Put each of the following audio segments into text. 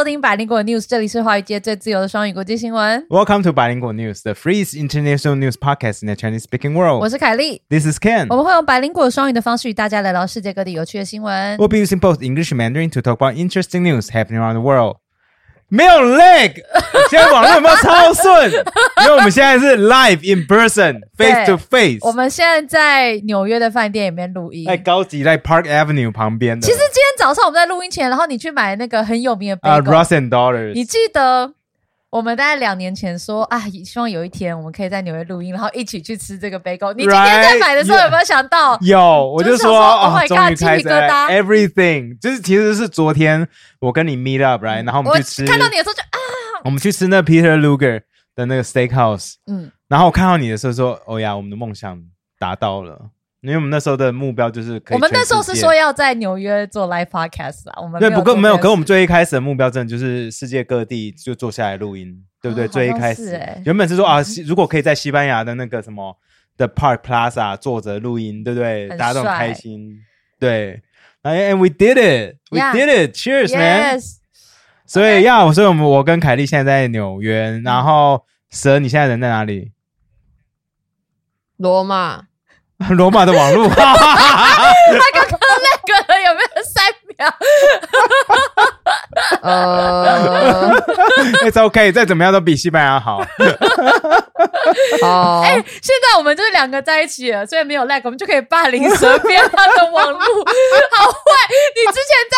收听百灵果 News，这里是华语界最自由的双语国际新闻。 Welcome to Bilingual News, the free international news podcast in the Chinese-speaking 我 world. 是凯莉， This is Ken. 我们会用百灵果双语的方式与大家聊聊世界各地有趣的新闻。 We'll be using both English and Mandarin to talk about interesting news happening around the world. 没有 lag，现在网络有没有超顺？因为我们现在是 live in person, face to face，我们现在在纽约的饭店里面录音。在高级在 Park Avenue 旁边的。其实今天早上我们在录音前，然后你去买那个很有名的啊、bagel，、r o s s and Daughters，你记得我们大概两年前说啊，希望有一天我们可以在纽约录音，然后一起去吃这个 bagel。你今天在买的时候有没有想到？有，我就说就想说，Oh 啊，my 终 God，于开始鸡皮疙瘩 everything，就是其实是昨天我跟你 meet up，right，然后我们去吃，看到你的时候就啊，我们去吃那 Peter Luger 的那个 steakhouse，嗯，然后我看到你的时候说，哦呀，我们的梦想达到了，因为我们那时候的目标就是可以。我们那时候是说。要在纽约做 live podcast 啊，我们对，不过没有，可我跟们最一开始的目标真的就是世界各地就坐下来录音，对不对？哦最一开始欸原本是说啊，如果可以在西班牙的那个什么的 Park Plaza 坐着录音，对不对？大家都很帅开心，对。哎，and we did it, we did it, cheers, man！yes，所以要，所以我们我跟凯莉现在在纽约，然后蛇，你现在人在哪里？罗马，罗马的网络。他刚刚那个有没有三秒？呃，It's OK，再怎么样都比西班牙好。好，哎、现在我们就是两个在一起了，所以没有 lag，我们就可以霸凌蛇边他的网络，好坏！你之前在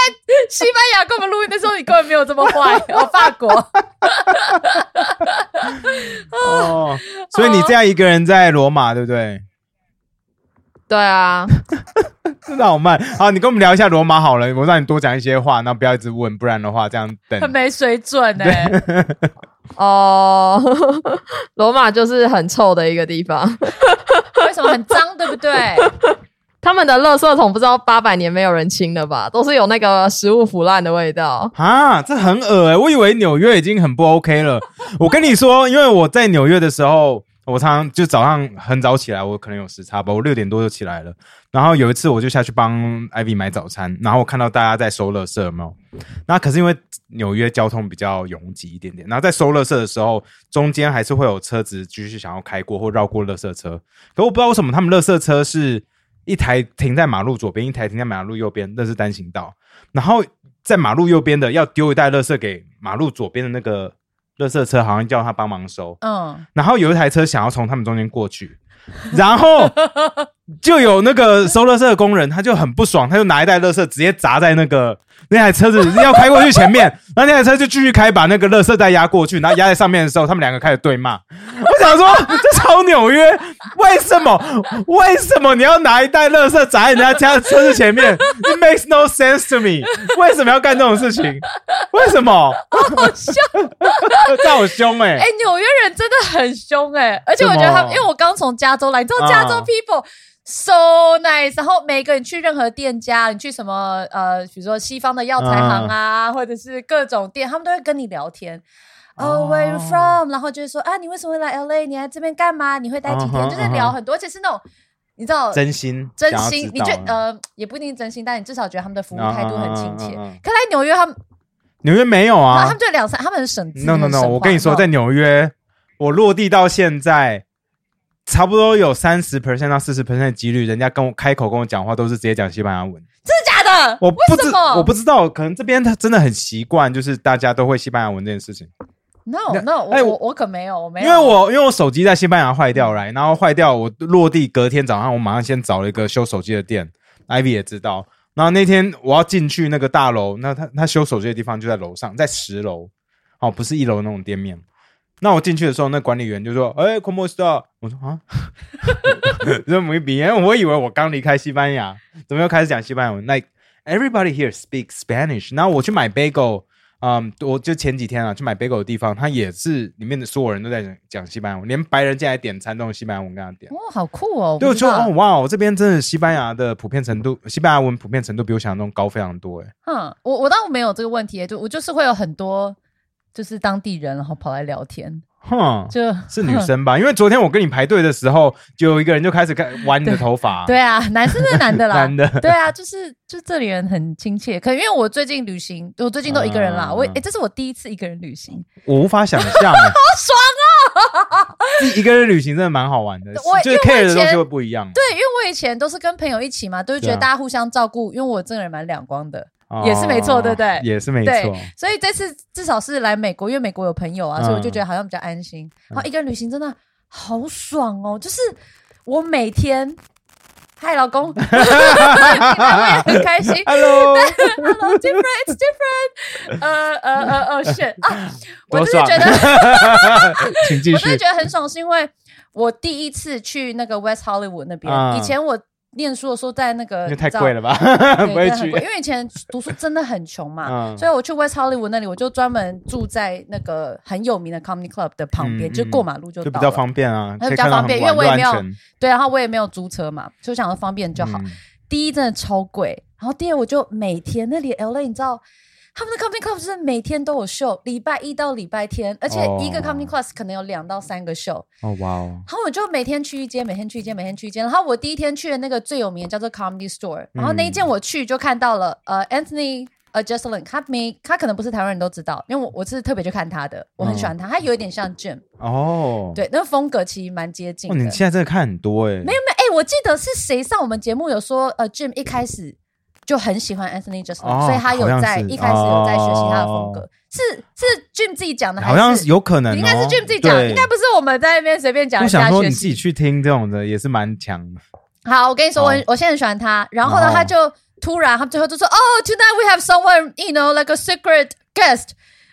西班牙跟我们录音的时候，你根本没有这么坏。哦，法国，哦，所以你这样一个人在罗马，对不对？对啊，真的好慢。好，你跟我们聊一下罗马好了，我让你多讲一些话，那不要一直问，不然的话这样等很。没水准哎、哦，罗马就是很臭的一个地方，为什么很脏，对不对？他们的垃圾桶不知道八百年没有人清了吧，都是有那个食物腐烂的味道。啊，这很恶哎、我以为纽约已经很不 OK 了。我跟你说，因为我在纽约的时候，我常常就早上很早起来，我可能有时差吧，我六点多就起来了。然后有一次我就下去帮 Ivy 买早餐，然后我看到大家在收垃圾，有没有？那可是因为纽约交通比较拥挤一点点，然后在收垃圾的时候，中间还是会有车子继续想要开过或绕过垃圾车。可我不知道为什么他们垃圾车是一台停在马路左边，一台停在马路右边，那是单行道。然后在马路右边的要丢一袋垃圾给马路左边的那个垃圾车，好像叫他帮忙收。嗯，然后有一台车想要从他们中间过去，然后就有那个收垃圾的工人，他就很不爽，他就拿一袋垃圾直接砸在那个那台车子要开过去前面，然 后那台车就继续开，把那个垃圾袋压过去，然后压在上面的时候，他们两个开始对骂。我想说，这超纽约，为什么？为什么你要拿一袋垃圾砸在人家家的车子前面？It makes no sense to me。为什么要干这种事情？为什么？好凶这好凶哎、哎、纽约人真的很凶哎、而且我觉得他因为我刚从加州来，你知道加州啊 people、so nice，然后每个人去任何店家，你去什么呃，比如说西方的药材行啊，或者是各种店，他们都会跟你聊天。哦、w h e r e you 哦 from？然后就是说啊，你为什么会来 LA？你来这边干嘛？你会待几天就是聊很多，而且是那种你知道真心真心，你觉呃也不一定真心，但你至少觉得他们的服务态度很亲切。可来纽约他们，纽约没有啊他啊们就两三，他们很省资。？No No 很 No！省我跟你说，在纽约，我落地到现在，差不多有三十 percent 到四十 percent 的几率，人家跟我开口跟我讲话，都是直接讲西班牙文。真的假的？我不知为什么？我不知道，可能这边他真的很习惯，就是大家都会西班牙文这件事情。No No，哎我我我我可没有，我没有，因为我因为我手机在西班牙坏掉来，然后坏掉，我落地隔天早上，我马上先找了一个修手机的店，Ivy 也知道。然后那天我要进去那个大楼，那他他修手机的地方就在楼上，在十楼，哦，不是一楼那种店面。那我进去的时候，那管理员就说：“哎、c o m o está？” 我说：“啊，这没比，因为我以为我刚离开西班牙，怎么又开始讲西班牙文？Like everybody here speaks Spanish。然后我去买 bagel，嗯，我就前几天啊去买 bagel 的地方，它也是里面的所有人都在讲讲西班牙文，连白人进来点餐都用西班牙文跟他点。哦，好酷哦！对，我说哦，哇，我这边真的西班牙的普遍程度，西班牙文普遍程度比我想象中高非常多哎。哼，我我倒没有这个问题，就我就是会有很多就是当地人，然后跑来聊天。哼，就 是女生吧？因为昨天我跟你排队的时候，就有一个人就开始看玩你的头发。对啊，男生是男的啦，男的对啊，就是就这里人很亲切。可能因为我最近旅行，我最近都一个人啦。嗯我诶，这是我第一次一个人旅行，我无法想象，好爽哦！自己一个人旅行真的蛮好玩的，就是我因为我 care 的东西会不一样。对，因为我以前都是跟朋友一起嘛，都是觉得大家互相照顾，因为我这个人蛮两光的。哦也是没错对不对也是没对错。，所以这次至少是来美国，因为美国有朋友啊，嗯所以我就觉得好像比较安心。然后一个人旅行真的好爽哦，就是我每天。嗨，老公，你来我也很开心。Hello，Hello, different, it's different。呃呃呃呃，shit 啊！我多爽就是觉得，我真的。觉得很爽，是因为我第一次去那个 West Hollywood 那边。嗯以前我念书的时候，在那个太贵了吧？不会去。因为以前读书真的很穷嘛，嗯所以我去 West Hollywood 那里，我就专门住在那个很有名的 Comedy Club 的旁边，嗯就过马路就就比较。方便啊，比较方便因为我也没有对，然后我也没有租车嘛，所以想说方便就好。嗯第一真的超贵，然后第二我就每天那里 LA 你知道。他们的 comedy club 就是每天都有秀，礼拜一到礼拜天，而且一个哦。comedy class 可能有两到三个秀，哦哇哦，然后我就每天去一间，每天去一间，每天去一间。然后我第一天去的那个最有名的叫做 Comedy Store，然后那一间我去就看到了，呃，Anthony 呃 Jeselyn，他没他可能不是台湾人都知道，因为我我是特别去看他的，我很喜欢他，他有一点像 Jim，哦，对，那个风格其实蛮接近哦，的。你现在真的看很多哎，没有没有，哎、我记得是谁上我们节目有说，呃，Jim 一开始就很喜欢 Anthony 哦所以他有在一开始有在学习他的风格，哦是是 Jim 自己讲的还好像是有可能哦，应该是 Jim 自己讲，对应该不是我们在那边随便讲我想说你自己去听这种的也是蛮强的。好，我跟你说，我我现在很喜欢他。然后呢，他就突然，他最后就说：“哦、t o n i g h t we have someone, you know, like a secret guest,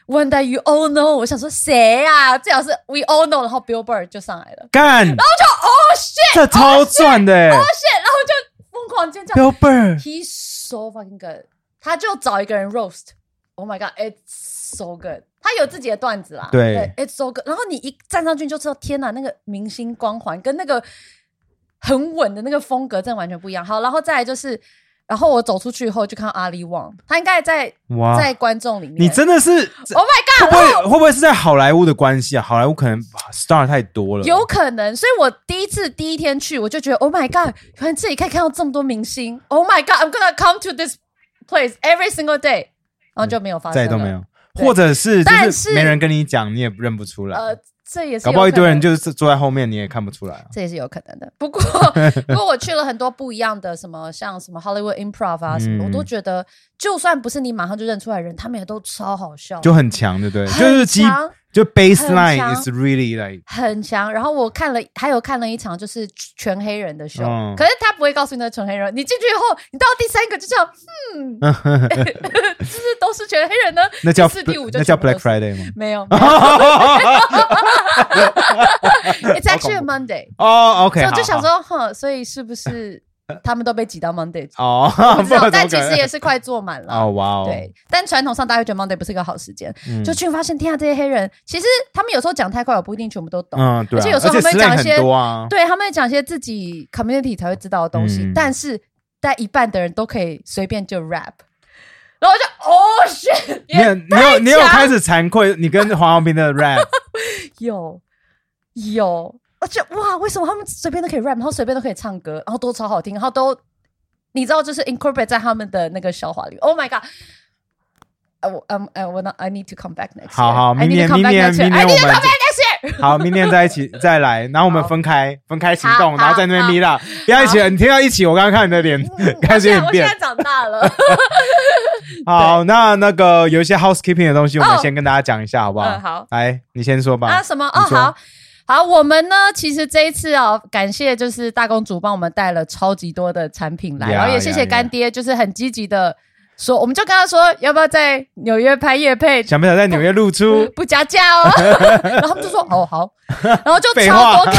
one that you all know。”我想说谁啊？最好是 we all know。然后 Billboard 就上来了，干，然后就哦 shit，这超赚的哎哦 shit，然后就疯狂尖叫。，Billboard，He's so fucking good。他就找一个人 roast。Oh my god, it's so good。他有自己的段子啦，对，it's so good。然后你一站上去就知道，天哪，那个明星光环跟那个很稳的那个风格真的完全不一样。好，然后再来就是，然后我走出去以后就看到阿里旺，他应该在哇，在观众里面。你真的是 Oh my 会 god！不会会不会是在好莱坞的关系啊？好莱坞可能 star 太多了，有可能，所以我第一次第一天去，我就觉得 Oh my God，原来这里可以看到这么多明星。Oh my God，I'm gonna come to this place every single day，然后就没有发生，再也都没。有，或者是就但是是没人跟你讲，你也认不出来，呃，这也是搞不好一堆人就是坐在后面，你也看不出来啊。这也是有可能的。不过，不过我去了很多不一样的，什么像什么 Hollywood Improv 啊什么，嗯我都觉得，就算不是你马上就认出来人，他们也都超好笑，就很强，对不对？就是基强就 baseline is really like 很强。然后我看了，还有看了一场就是全黑人的秀，嗯可是他不会告诉你那是全黑人。你进去以后，你到第三个就这样，嗯，是不是都是全黑人呢？那叫四第五就那叫 Black Friday 吗？没有，It's actually a Monday。哦，OK，所以我就想说，哼，所以是不是 他们都被挤到 Monday？哦，不知道，但其实也是快坐满了。哦，哇哦，对，但传统上大家会觉得 Monday 不是一个好时间，嗯。就去发现，天啊，这些黑人其实他们有时候讲太快，我不一定全部都懂。嗯，对啊，而且有时候他们会讲一些对，他们会讲一些自己 community 才会知道的东西，嗯。但是在一半的人都可以随便就 rap，然后我就哦 shit，你有你有你有开始惭愧，你跟黄浩斌的 rap 有 有，而且哇，为什么他们随便都可以 rap，然后随便都可以唱歌，然后都超好听，然后都你知道就是 incorporate 在他们的那个笑话里。Oh my god！呃，我嗯呃，我 I need to come back next year。好好明年明年.明年我们。好，明年再一起再来，然后我们 分开分开行好动，然后在那边好 meet 不要一起，你听到一起，我刚刚看你的脸嗯开始变 我现在。长大了。好，那那个有一些 housekeeping 的东西，我们哦先跟大家讲一下，好不好？嗯好来，你先说吧。啊，什么？哦，好。好，我们呢，其实这一次哦，感谢就是大公主帮我们带了超级多的产品来，呀然后也谢谢干爹，就是很积极的说，我们就跟他说要不要在纽约拍夜配，想不想在纽约露出？不加价哦。然后他们就说哦好，然后就超话多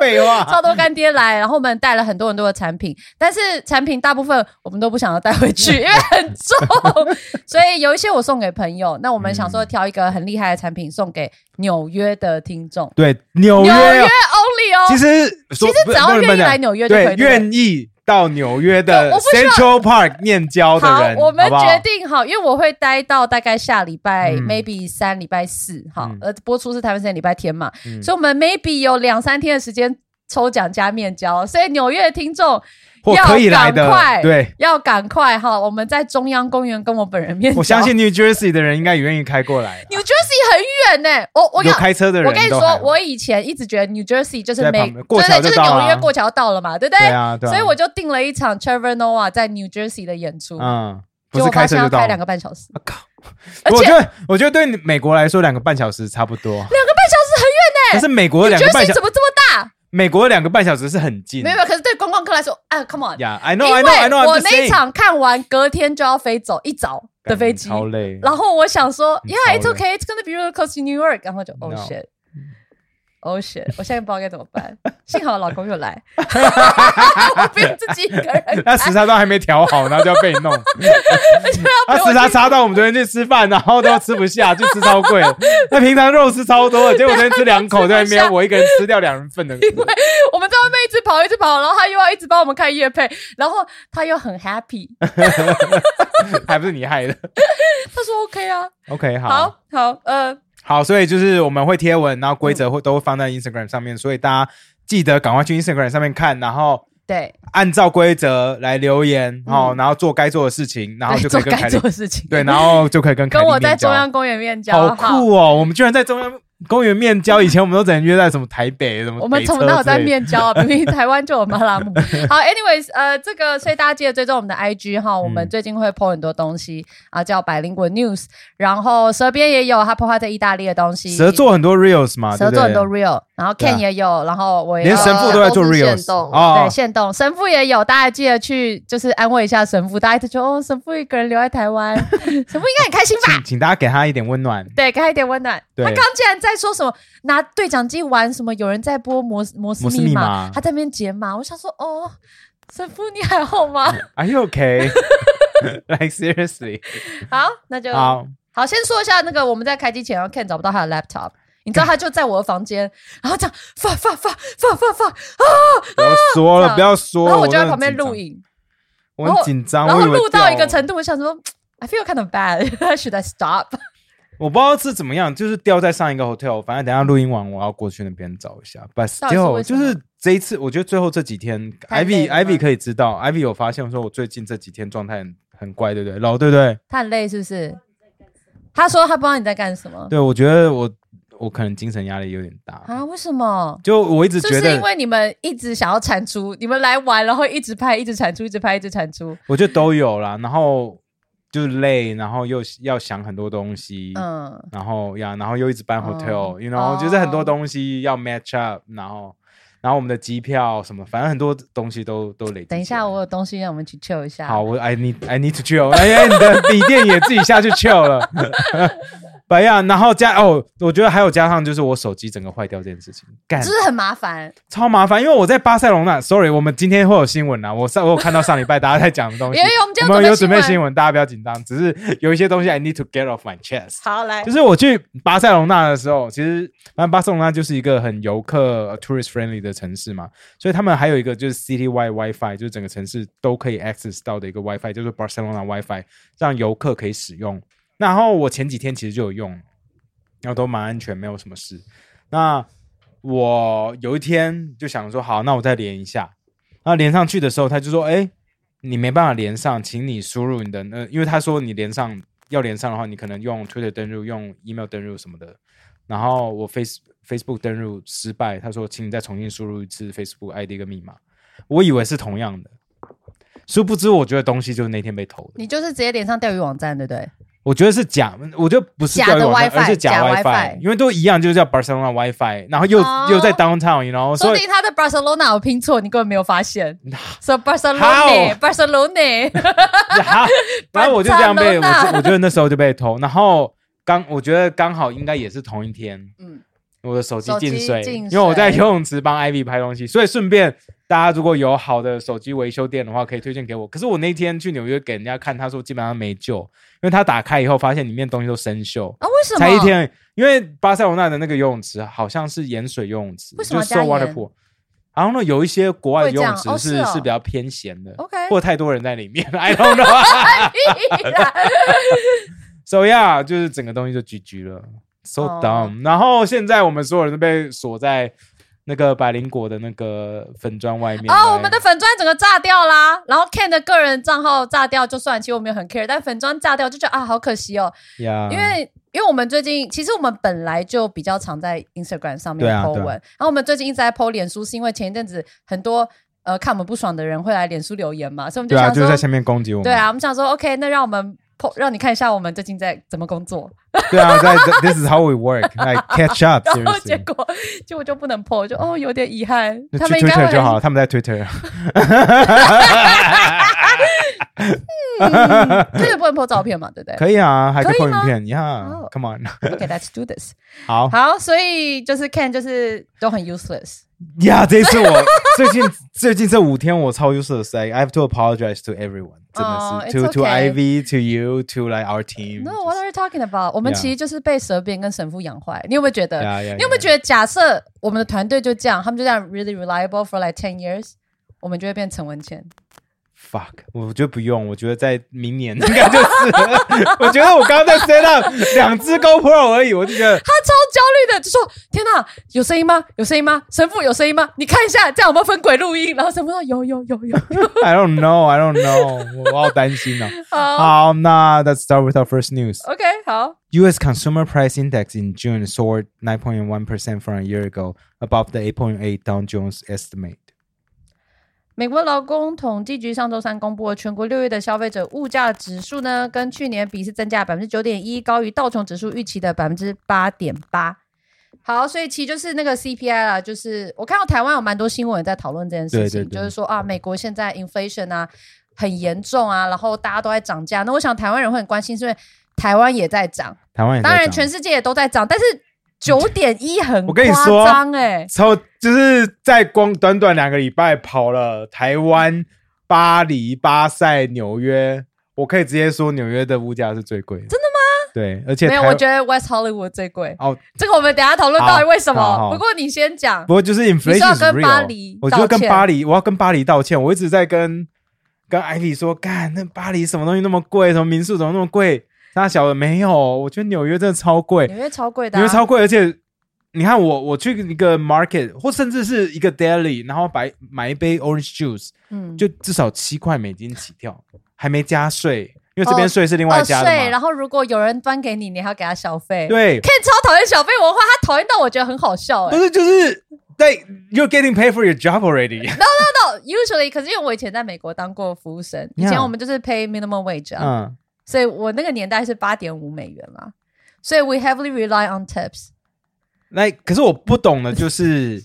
废话，超多干爹来，然后我们带了很多很多的产品，但是产品大部分我们都不想要带回去，因为很重，所以有一些我送给朋友。那我们想说挑一个很厉害的产品送给纽约的听众，对，纽约纽约哦 only 哦。其实其其实只要愿意来纽约就可以愿意到纽约的 Central Park 面交的好人，，我们好不好？决定好，因为我会待到大概下礼拜、嗯。maybe 三礼拜四，好，嗯。呃，播出是台湾时间礼拜天嘛，嗯。所以我们 maybe 有两三天的时间抽奖加面交，所以纽约的听众或要可以来的赶快，对。要赶快哈，我们在中央公园跟我本人面交，我相信 New Jersey 的人应该也愿意开过来，New Jersey 很远呢、我我有开车的人我跟你说我以前一直觉得 New Jersey 就是美，在旁边过对对，就是纽约过桥到了嘛，对不对？所以我就订了一场 Trevor Noah 在 New Jersey 的演出，嗯，不是开开车就到了两个半小时，我靠！我觉得，我觉得对美国来说，两个半小时差不多。两两个半小时很远呢可是美国的、两个半 Jersey 小怎，么这么大？美国的两个半小时是很近。没有，没有，可是对观来说，啊，Come on，呀，I know, 因 I know, I 为 know. 我那一场看完，隔天就要飞走一早的飞机，超累。然后我想说，Yeah, it's okay, it's gonna be really close to New York，然后就 Oh shit。Oh shit！我现在不知道该怎么办。幸好老公又来，我不用自己一个人看。那时差都还没调好，然后就要被弄。他时差差到我们昨天去吃饭，然后都吃不下，就吃超贵的。那平常肉吃超多的，结果昨天吃两口在那 吃不下边，我一个人吃掉两人份的。因为我们在外面一直跑，一直跑，然后他又要一直帮我们看夜配，然后他又很 happy，还不是你害的。他说 OK 啊，OK，好，好好，呃，好，所以就是我们会贴文，然后规则会都会放在 Instagram 上面，所以大家记得赶快去 Instagram 上面看，然后对，按照规则来留言嗯。哦，然后做该做的事情，然后就可以跟凯丽做的事情，对，然后就可以跟凯跟我在中央公园面交，好酷哦！我们居然在中央公园面交，以前我们都只能约在什么台北什么，我们从哪有在？面交啊？明明台湾就有马拉木。好，anyways，呃，这个所以大家记得追踪我们的 IG 哈，我们嗯最近会 po 很多东西啊，叫百灵果 news，然后蛇边也有他 po 他在意大利的东西，蛇做很多 reels 嘛，蛇做很多 real，然后 Ken 也有，然后我连神父都在做 reels 限动对哦。现动神父也有，大家记得去就是安慰一下神父，大家一直觉得哦，神父一个人留在台湾，神父应该很开心吧请？请大家给他一点温暖。对，给他一点温暖。他刚竟然在说什么拿对讲机玩什么，有人在播摩斯摩斯密码他在那边解码。我想说，哦，神父你还好吗？Are you okay? like seriously？好，那就好，好，先说一下那个我们在开机前，然后 Ken 找不到他的 laptop。你知道他就在我的房间，然后这样发发发发发发，不要说了，不要说。然后我就在旁边录，影，我很紧张，然后录到一个程度，我想说，I feel kind of bad. Should I stop? 我不知道是怎么样，就是掉在上一个 hotel，反正等下录音完我要过去那边找一下。But still，就是这一次，我觉得最后这几天，Ivy Ivy 可以知道，Ivy 有发现说我最近这几天状态很很怪，对不对？老对不对？他很累是不是？他说他不知道你在干什么对，我觉得我我可能精神压力有点大，啊？为什么？就我一直觉是不是因，为你们一直想要产出，你们来玩，然后一直拍，一直产出，一直拍，一直产出？我觉得都有啦，然后就累，然后又要想很多东西，嗯，然后呀，然后又一直搬哦 hotel，you know，哦就是很多东西要 match up，然后然后我们的机票什么，反正很多东西都都累积。等一下，我有东西让我们去 chill 一下。好，我 I need I need to chill，哎呀，你的笔电也自己下去 chill 了。白呀，然后加哦，我觉得还有加上就是我手机整个坏掉这件事情，干就是很麻烦。超麻烦，因为我在巴塞隆那，sorry，我们今天会有新闻啊，我上我有看到上礼拜大家在讲的东西 因，为我们有准备新新闻，大家不要紧张，只是有一些东西 I need to get off my chest。好，来就，是我去巴塞隆那的时候，其实反正巴塞隆那就是一个很游客、呃 tourist friendly 的城市嘛，所以他们还有一个就是 city WiFi，就是整个城市都可以 access 到的一个 WiFi，就是 Barcelona WiFi，让游客可以使用。然后我前几天其实就有用，然后都蛮安全，没有什么事。那我有一天就想说，好，那我再连一下。然后连上去的时候，他就说：“哎，你没办法连上，请你输入你的呃，因为他说你连上要连上的话，你可能用 Twitter 登录、用 email 登录什么的。然后我 Face Facebook 登录失败，他说请你再重新输入一次 Facebook ID 跟密码。我以为是同样的，殊不知我觉得东西就是那天被偷的。你就是直接连上钓鱼网站，对不对？我觉得是假，我觉得不是假的 WiFi，而是假假 WiFi，WiFi 因为都一样，就是叫 Barcelona WiFi，然后又、哦。又在 downtown，然后所以说不定他的 Barcelona 我拼错，你根本没有发现。So 好 Barcelona，Barcelona，好，然后我就这样被，我 Barcelona 就 我觉得那时候就被偷，然后刚我觉得刚好应该也是同一天，嗯，我的手机进水，进因为我在游泳池帮 Ivy 拍东西，所以顺便大家如果有好的手机维修店的话，可以推荐给我。可是我那天去纽约给人家看，他说基本上没救，因为他打开以后发现里面东西都生锈。啊？为什么？才一天，因为巴塞罗那的那个游泳池好像是盐水游泳池，为什么就是 so 加盐 waterpool。然后呢，有一些国外的游泳池是哦是哦是比较偏咸的 OK 或太多人在里面，I don't know。So yeah，就是整个东西就 GG 了，so 哦 dumb。然后现在我们所有人都被锁在那个百灵果的那个粉砖外面。哦，我们的粉砖整个炸掉啦，然后 Ken 的个人账号炸掉就算，其实我没有很 care，但粉砖炸掉就觉得啊，好可惜哦，呀，因为因为我们最近其实我们本来就比较常在 Instagram 上面 po 文，然后我们最近一直在 po 脸书，是因为前一阵子很多呃看我们不爽的人会来脸书留言嘛，所以我们就对啊，想说，就在下面攻击我们。对啊，我们想说 OK，那让我们让你看一下我们最近在怎么工作，对啊，在 This is how we work. Like catch up. 然后结果结果就不能 po，就哦有点遗憾，他们应该 Twitter 就好，他们在 Twitter。嗯，这个不能 po 照片嘛，对不对？可以啊，还可以拍影片呀哦，Come on，OK，let's do this。好好，所以就是 Ken 就是都很 useless。呀，这一次我最近最近这五天我超 useless，like I have to apologize to everyone，真哦的是 to to Ivy to you to like our team。No，what are you talking about？我们其实就是被蛇鞭跟神父养坏。你有没有觉得？你有没有觉得，假设我们的团队就这样，他们就这样 really reliable for like ten years，我们就会变陈文茜。fuck，我觉得不用，我觉得在明年应该就是。我觉得我刚刚在 set up 两只 GoPro 而已，我就觉得他超焦虑的，就说：“天哪，有声音吗？有声音吗？神父有声音吗？你看一下，这样有没有分轨录音？”然后神父说：“有有有有。”I don't know, I don't know，我好担心呢、啊。好，oh. um, 那 Let's start with our first news. OK，好。U.S. consumer price index in June soared 9.1 percent from a year ago, above the 8.8 Dow Jones estimate. 美国劳工统计局上周三公布了全国六月的消费者物价指数呢，跟去年比是增加百分之九点一，高于道琼指数预期的百分之八点八。好，所以其实就是那个 CPI 啦，就是我看到台湾有蛮多新闻也在讨论这件事情，对对对就是说啊，美国现在 inflation 啊很严重啊，然后大家都在涨价。那我想台湾人会很关心，是因为台湾也在涨，台湾当然全世界也都在涨，但是九点一很我跟你夸说张哎，超就是在光短短两个礼拜跑了台湾、巴黎、巴塞、纽约，我可以直接说纽约的物价是最贵的。真的吗？对，而且没有，我觉得 West Hollywood 最贵。哦，这个我们等下讨论到底为什么。不过你先讲不，过就是 inflation 跟巴黎我觉得跟巴黎，我要跟巴黎道歉。我一直在跟跟艾比说，干那巴黎什么东西那么贵，什么民宿怎么那么贵？他小的没有，我觉得纽约真的超贵，纽约超贵的、啊，纽约超贵，而且你看我我去一个 market 或甚至是一个 deli，然后买买一杯 orange juice，嗯就至少七块美金起跳，还没加税，因为这边哦税是另外加的嘛。然后如果有人端给你，你还要给他小费。对，，Ken 超讨厌小费文化，他讨厌到我觉得很好笑哎、不是就是对，you're getting paid for your job already。No, no, no. Usually，可是因为我以前在美国当过服务生，以前我们就是 pay minimum wage 啊，嗯，所以我那个年代是八点五美元啦，所以 we heavily rely on tips。那可是我不懂的就是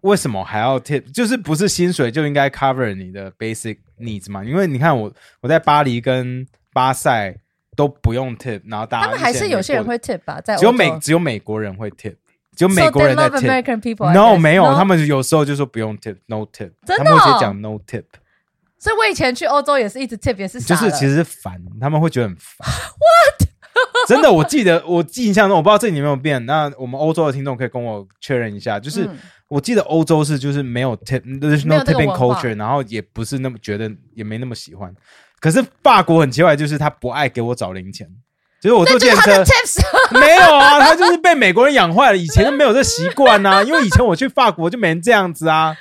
为什么还要 tip？就是不是薪水就应该 cover 你的 basic needs 嘛？因为你看我我在巴黎跟巴塞都不用 tip，然后大家他们还是有些人会 tip 吧，在只有美只有美国人会 tip，只有美国人在 tip。No，没有？他们有时候就说不用 tip，no tip，真的他们会直哦接讲 no tip，所以我以前去欧洲也是一直 tip，也是就是其实烦，他们会觉得很烦。What？真的，我记得我印象中，我不知道这里有没有变。那我们欧洲的听众可以跟我确认一下，就是、嗯我记得欧洲是就是没有 tipping culture，然后也不是那么觉得，也没那么喜欢。可是法国很奇怪，就是他不爱给我找零钱，就是我坐电车。没有啊，他就是被美国人养坏了，以前都没有这习惯呐、因为以前我去法国就没人这样子啊。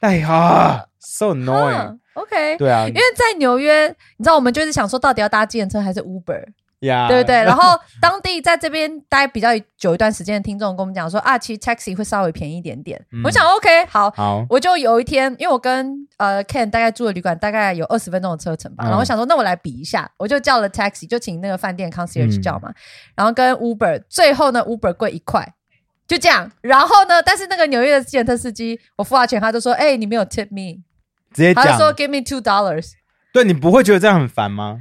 哎呀，so annoying，、嗯 OK，对啊。因，为在纽约，你知道我们就是想说，到底要搭计程车还是 Uber，呀，对不对？然后当地在这边待比较久一段时间的听众跟我们讲说啊，其实 taxi 会稍微便宜一点点。嗯。我想 OK，好。好，我就有一天，因为我跟呃 Ken 大概住的旅馆大概有二十分钟的车程吧，嗯。然后我想说，那我来比一下，我就叫了 taxi，就请那个饭店 concierge 嗯。叫嘛，然后跟 Uber，最后呢 Uber 贵一块，就这样。然后呢，但是那个纽约的计程车司机，我付他钱，他就说，哎、你没有 tip me，直接讲，他就说 give me two dollars。对你不会觉得这样很烦吗？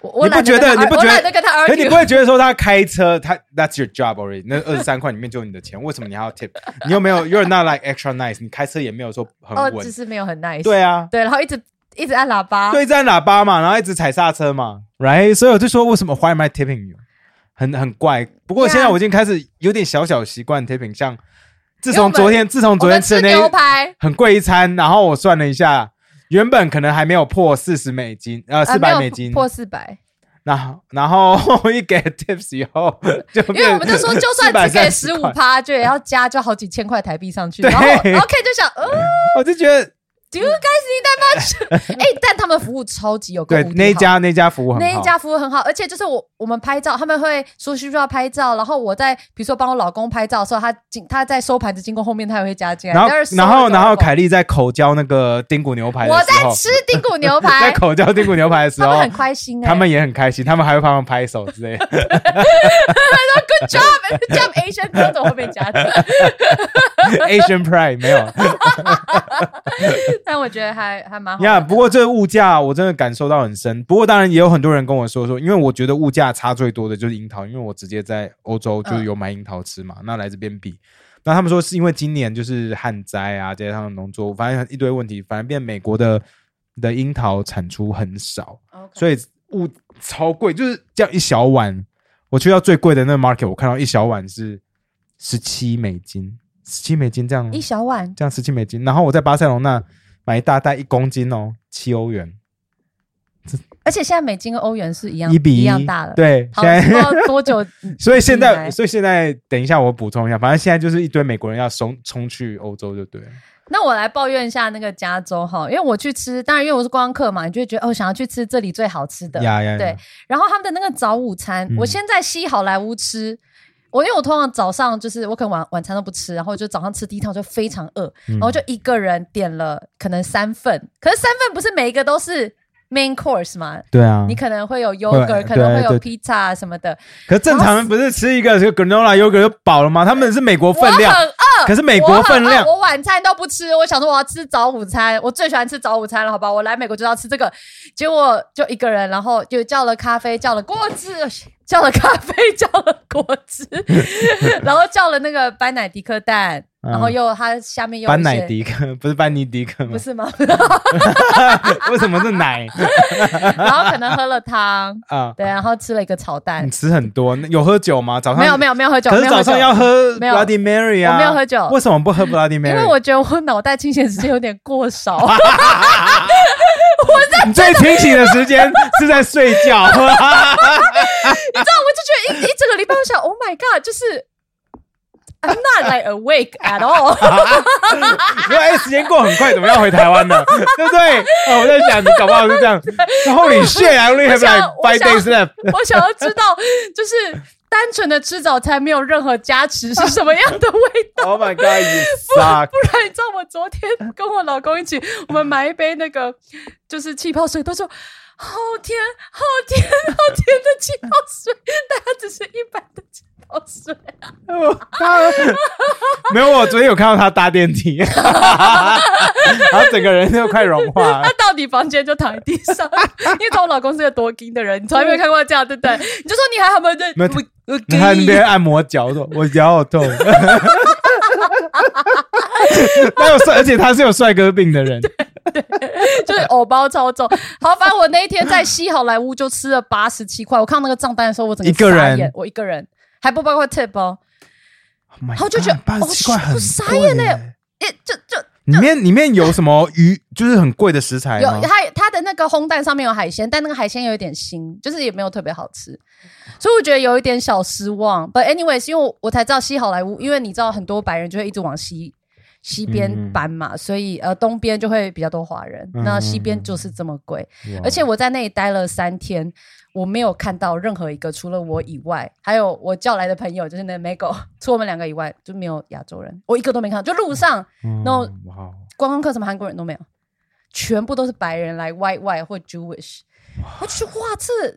我我你不觉得跟他你不觉得我懒得跟他可你不 argue。会觉得说他开车，他 That's your job already，那二十三块里面就有你的钱，为什么你还要 tip？你又没有 You're not like extra nice？你开车也没有说很哦，稳只，是没有很 nice。对啊，对，然后一直一直按喇叭。对，按喇叭嘛，然后一直踩刹车嘛，right？所以我就说为什么 Why am I tipping you？很很怪。不过 Yeah 现在我已经开始有点小小习惯 tipping，像自从昨天，自从昨天吃的那牛排，很贵一餐，然后我算了一下，原本可能还没有破四十美金，呃，四百美金，破四百，然后然后一给 tips 以后，就因为我们就说，就算只给十430五趴，就也要加就好几千块台币上去。然后然后 K 就想，呃，我就觉得就该是你代表哎，但他们服务超级有对那一家那家服务很好，那一家服务很好，而且就是我我们拍照，他们会说需不需要拍照，然后我在比如说帮我老公拍照的时候，他经他在收盘子经过后面，他也会加进来。然后然后然后凯莉在口交那个丁骨牛排的我时候，在吃丁骨牛 排在排，口交丁骨牛排的时候他们，很开心哎、他们也很开心，他们还会帮忙拍手之类的。good job，good job Asian girl 怎么会被加的？Asian Pride 没有但我觉得还还蛮好呀。不过这个物价我真的感受到很深。不过当然也有很多人跟我说说，因为我觉得物价差最多的就是樱桃，因为我直接在欧洲就是有买樱桃吃嘛，那来这边比。那他们说是因为今年就是旱灾啊，加上农作物，反正一堆问题，反正变美国的的樱桃产出很少所以物超贵，就是这样一小碗。我去到最贵的那个 market，我看到一小碗是十七美金，十七美金这样一小碗，这样十七美金。然后我在巴塞隆那买一大袋一公斤哦，七欧元，而且现在美金跟欧元是一样一比一样大了。对，多久所以现在，所以现在，等一下我补充一下，反正现在就是一堆美国人要冲冲去欧洲，就对了。那我来抱怨一下那个加州哈，因为我去吃，当然因为我是观光客嘛，你就会觉得哦，想要去吃这里最好吃的。对，然后他们的那个早午餐，嗯我先在西好莱坞吃。我因为我通常早上就是我可能晚晚餐都不吃，然后就早上吃第一趟就非常饿，嗯然后就一个人点了可能三份，可是三份不是每一个都是 main course 嘛，对啊你。可能会有 yogurt，可能会有 pizza 什么的，可是正常人不是吃一个这个 granola yogurt 就饱了吗？他们是美国分量我，很饿，可是美国分量。我我晚餐都不吃，我想说我要吃早午餐，我最喜欢吃早午餐了，好吧？我来美国就要吃这个，结果就一个人，然后就叫了咖啡，叫了果汁，叫了咖啡，叫了果汁，然后叫了那个白奶迪克蛋，嗯然后又它下面又有班一些乃迪克不是班尼迪克吗不？是吗？为什么是奶 然后可能喝了汤，啊？对，然后吃了一个炒蛋你，吃很多，有喝酒吗？早上没有没有没有喝酒，可是早上要喝 Bloody Mary 啊，我没有喝酒为什么不喝 Bloody Mary？因为我觉得我脑袋清醒的时间有点过少。你最清醒的时间是在睡觉，你知道，我就觉得一一整个礼拜，我想，Oh my God，就是 I'm not like awake at all。因为哎，时间过很快，怎么要回台湾呢？对不对？哦，我在想，你搞不好是这样。然后你 shit! I only 我 have 想 like five days left. 我想要知道，就是单纯的吃早餐没有任何加持是什么样的味道。Oh my god, suck！不然你知道我昨天跟我老公一起，我们买一杯那个就是气泡水，都说好甜、好甜、好甜的气泡水，但它只是一般的气泡水。他 没有，我昨天有看到他搭电梯，然后整个人就快融化他。到底房间就躺在地上，因为知道我老公是个多金的人，你从来没有看过这样，对不对？你就说你还好吗？对，没有我我你看那边按摩脚，说我脚好痛。他有帅，而且他是有帅哥病的人。就是藕包超重。好，反正我那一天在西好莱坞就吃了八十七块，我看到那个账单的时候，我整一个人傻眼我一个人还不包括 tip 哦，Oh my 然后就觉得十七块很哦傻眼贵欸诶，就就里面里面有什么鱼，就是很贵的食材吗？有它它的那个烘蛋上面有海鲜，但那个海鲜有一点腥，就是也没有特别好吃，所以我觉得有一点小失望。But anyways，因为我我才知道西好莱坞，因为你知道很多白人就会一直往西西边搬嘛，所以呃东边就会比较多华人，嗯那西边就是这么贵。而且我在那里待了三天，我没有看到任何一个除了我以外，还有我叫来的朋友，就是那 Mego，除我们两个以外，就没有亚洲人，我一个都没看到。就路上嗯那哇，观光客，什么韩国人都没有，全部都是白人来 white white 或 Jewish。我就觉得哇，这这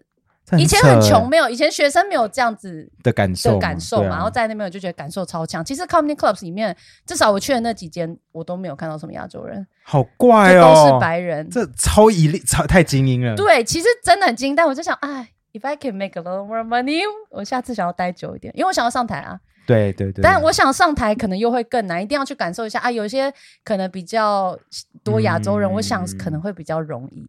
以前很穷，没有以前学生没有这样子的感受感受嘛，啊然后在那边我就觉得感受超强。其实 comedy clubs 里面，至少我去的那几间，我都没有看到什么亚洲人，好怪哦，都是白人。这超一力，超太精英了。对，其实真的很惊，但我就想，哎，if I can make a little more money，我下次想要待久一点，因为我想要上台啊。对对对，但我想上台可能又会更难，一定要去感受一下啊。有些可能比较多亚洲人，嗯我想可能会比较容易。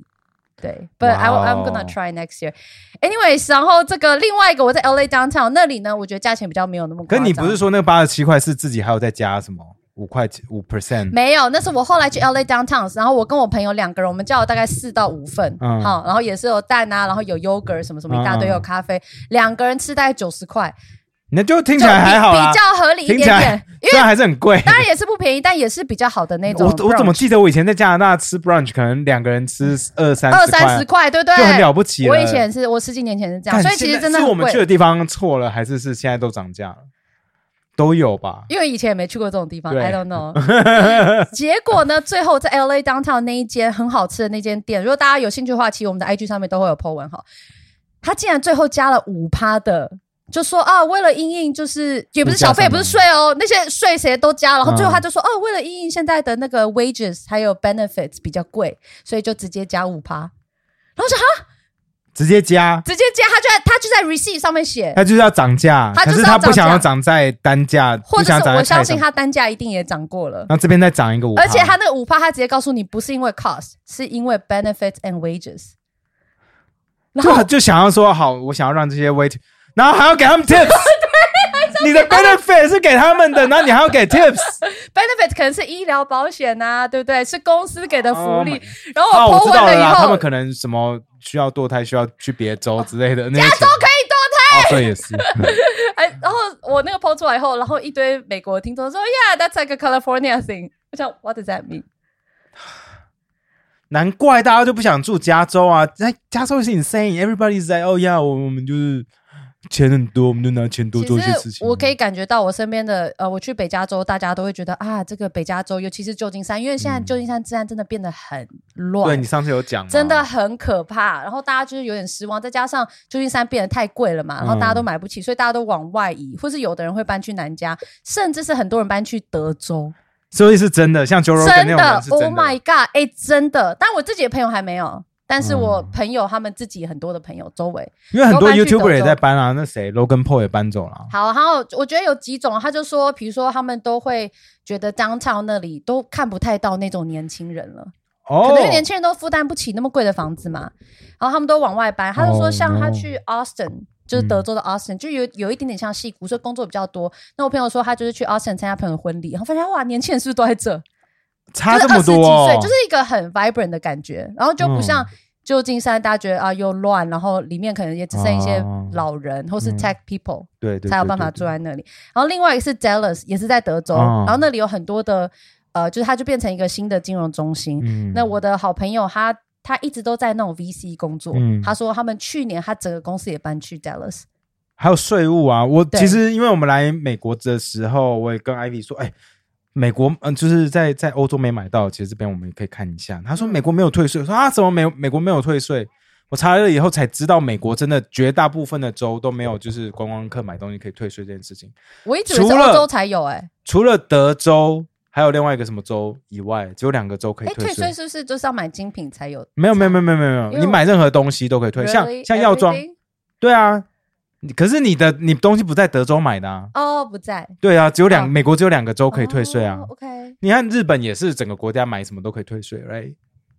对，But I 哇 I'm 哦 gonna try next year. Anyways，然后这个另外一个我在 LA downtown 那里呢，我觉得价钱比较没有那么夸张。可你不是说那个八十七块是自己还有再加什么五块五 percent？没有，那是我后来去 LA downtown，然后我跟我朋友两个人，我们叫了大概四到五份，嗯好，然后也是有蛋啊，然后有 yogurt 什么什么一大堆，有咖啡，两个人吃大概九十块，那就听起来还好啦比比，较合理一点点，因为虽然还是很贵。当然也是不便宜，但也是比较好的那种我。我怎么记得我以前在加拿大吃 brunch，可能两个人吃二三二三十块，对不对？就很了不起了我以前是我十几年前是这样，所以其实真的是我们去的地方错了，还是是现在都涨价了？都有吧？因为以前也没去过这种地方，I don't know。结果呢，最后在 LA downtown 那一间很好吃的那间店，如果大家有兴趣的话，其实我们的 IG 上面都会有 po 文哈。他竟然最后加了五趴的，就说啊，为了因应就是也不是小费，也不是税哦，那些税谁都加，然后最后他就说哦、为了因应现在的那个 wages 还有 benefits 比较贵，所以就直接加五趴。然后我就哈，直接加，直接加，他就在他就在 receipt 上面写，他就是要涨价，他就是可是他不想要要涨在单价，或者是我相信，他单价一定也涨过了。然后这边再涨一个五趴，而且他那个五趴，他直接告诉你不是因为 cost，是因为 benefits and wages。然后就就想要说好，我想要让这些 wait，然后还要给他们 tips。你的 benefit 是给他们的，然后你还要给 tips。benefits 可能是医疗保险呐、对不对？是公司给的福 Oh 利。然后哦，我我 po 知道了啦，他完了以后，们可能什么需要堕胎，需要去别州之类的。那加州可以堕哦，对，也是。哎，然后我那个 po 出来以后，然后一堆美国的听众说，Yeah，that's like a California thing。我想，What does that mean？难怪大家就不想住加州啊！在加州是 insane，everybody 在哦呀，我我们就是钱很多，我们就拿钱多做一些事情。我可以感觉到我身边的呃，我去北加州，大家都会觉得啊，这个北加州，尤其是旧金山，因为现在嗯旧金山治安真的变得很乱。对你上次有讲，真的很可怕，然后大家就是有点失望，再加上旧金山变得太贵了嘛，然后大家都嗯买不起，所以大家都往外移，或是有的人会搬去南加，甚至是很多人搬去德州，所以是真的，像 Joe Rogan 那种真的，Oh 人是真的。my god，哎、真的，但我自己的朋友还没有，但是我嗯朋友他们自己很多的朋友周围，因为很多 YouTuber 也在搬啊，那谁 Logan Paul 也搬走了啊。好，然后我觉得有几种，他就说，比如说他们都会觉得 downtown 那里都看不太到那种年轻人了。哦，可能因为年轻人都负担不起那么贵的房子嘛，然后他们都往外搬。他就说，Oh, 像他去 Austin，、就是德州的 Austin，、就有有一点点像戏骨，所以工作比较多。那我朋友说，他就是去 Austin 参加朋友的婚礼，然后发现哇，年轻人是不是都在这？差这么就是二十几岁，就是一个很 vibrant 的感觉，然后就不像嗯旧金山，大家觉得啊又乱，然后里面可能也只剩一些哦老人、或是嗯 tech people。对对，才有办法住在那里。然后另外一个是 Dallas，也是在德州，哦然后那里有很多的呃，就是它就变成一个新的金融中心。嗯那我的好朋友他他一直都在那种 VC 工作，嗯他说他们去年他整个公司也搬去 Dallas。还有税务啊，我其实因为我们来美国的时候，我也跟 Ivy 说，哎，美国嗯、就是在在欧洲没买到，其实这边我们也可以看一下。他说嗯美国没有退税，我说啊，怎么美美国没有退税？我查了以后才知道，美国真的绝大部分的州都没有，就是观光客买东西可以退税这件事情。我一直以为是除了欧洲才有、欸，哎除了德州，还有另外一个什么州以外，只有两个州可以哎，退税。退税是不是就是要买精品才有？没有没有没有没有没有你买任何东西都可以退，像像药妆？对啊。你可是你的你东西不在德州买的啊，哦，不在，对啊，只有两、哦美国只有两个州可以退税啊。哦 OK，你看日本也是整个国家买什么都可以退税，right？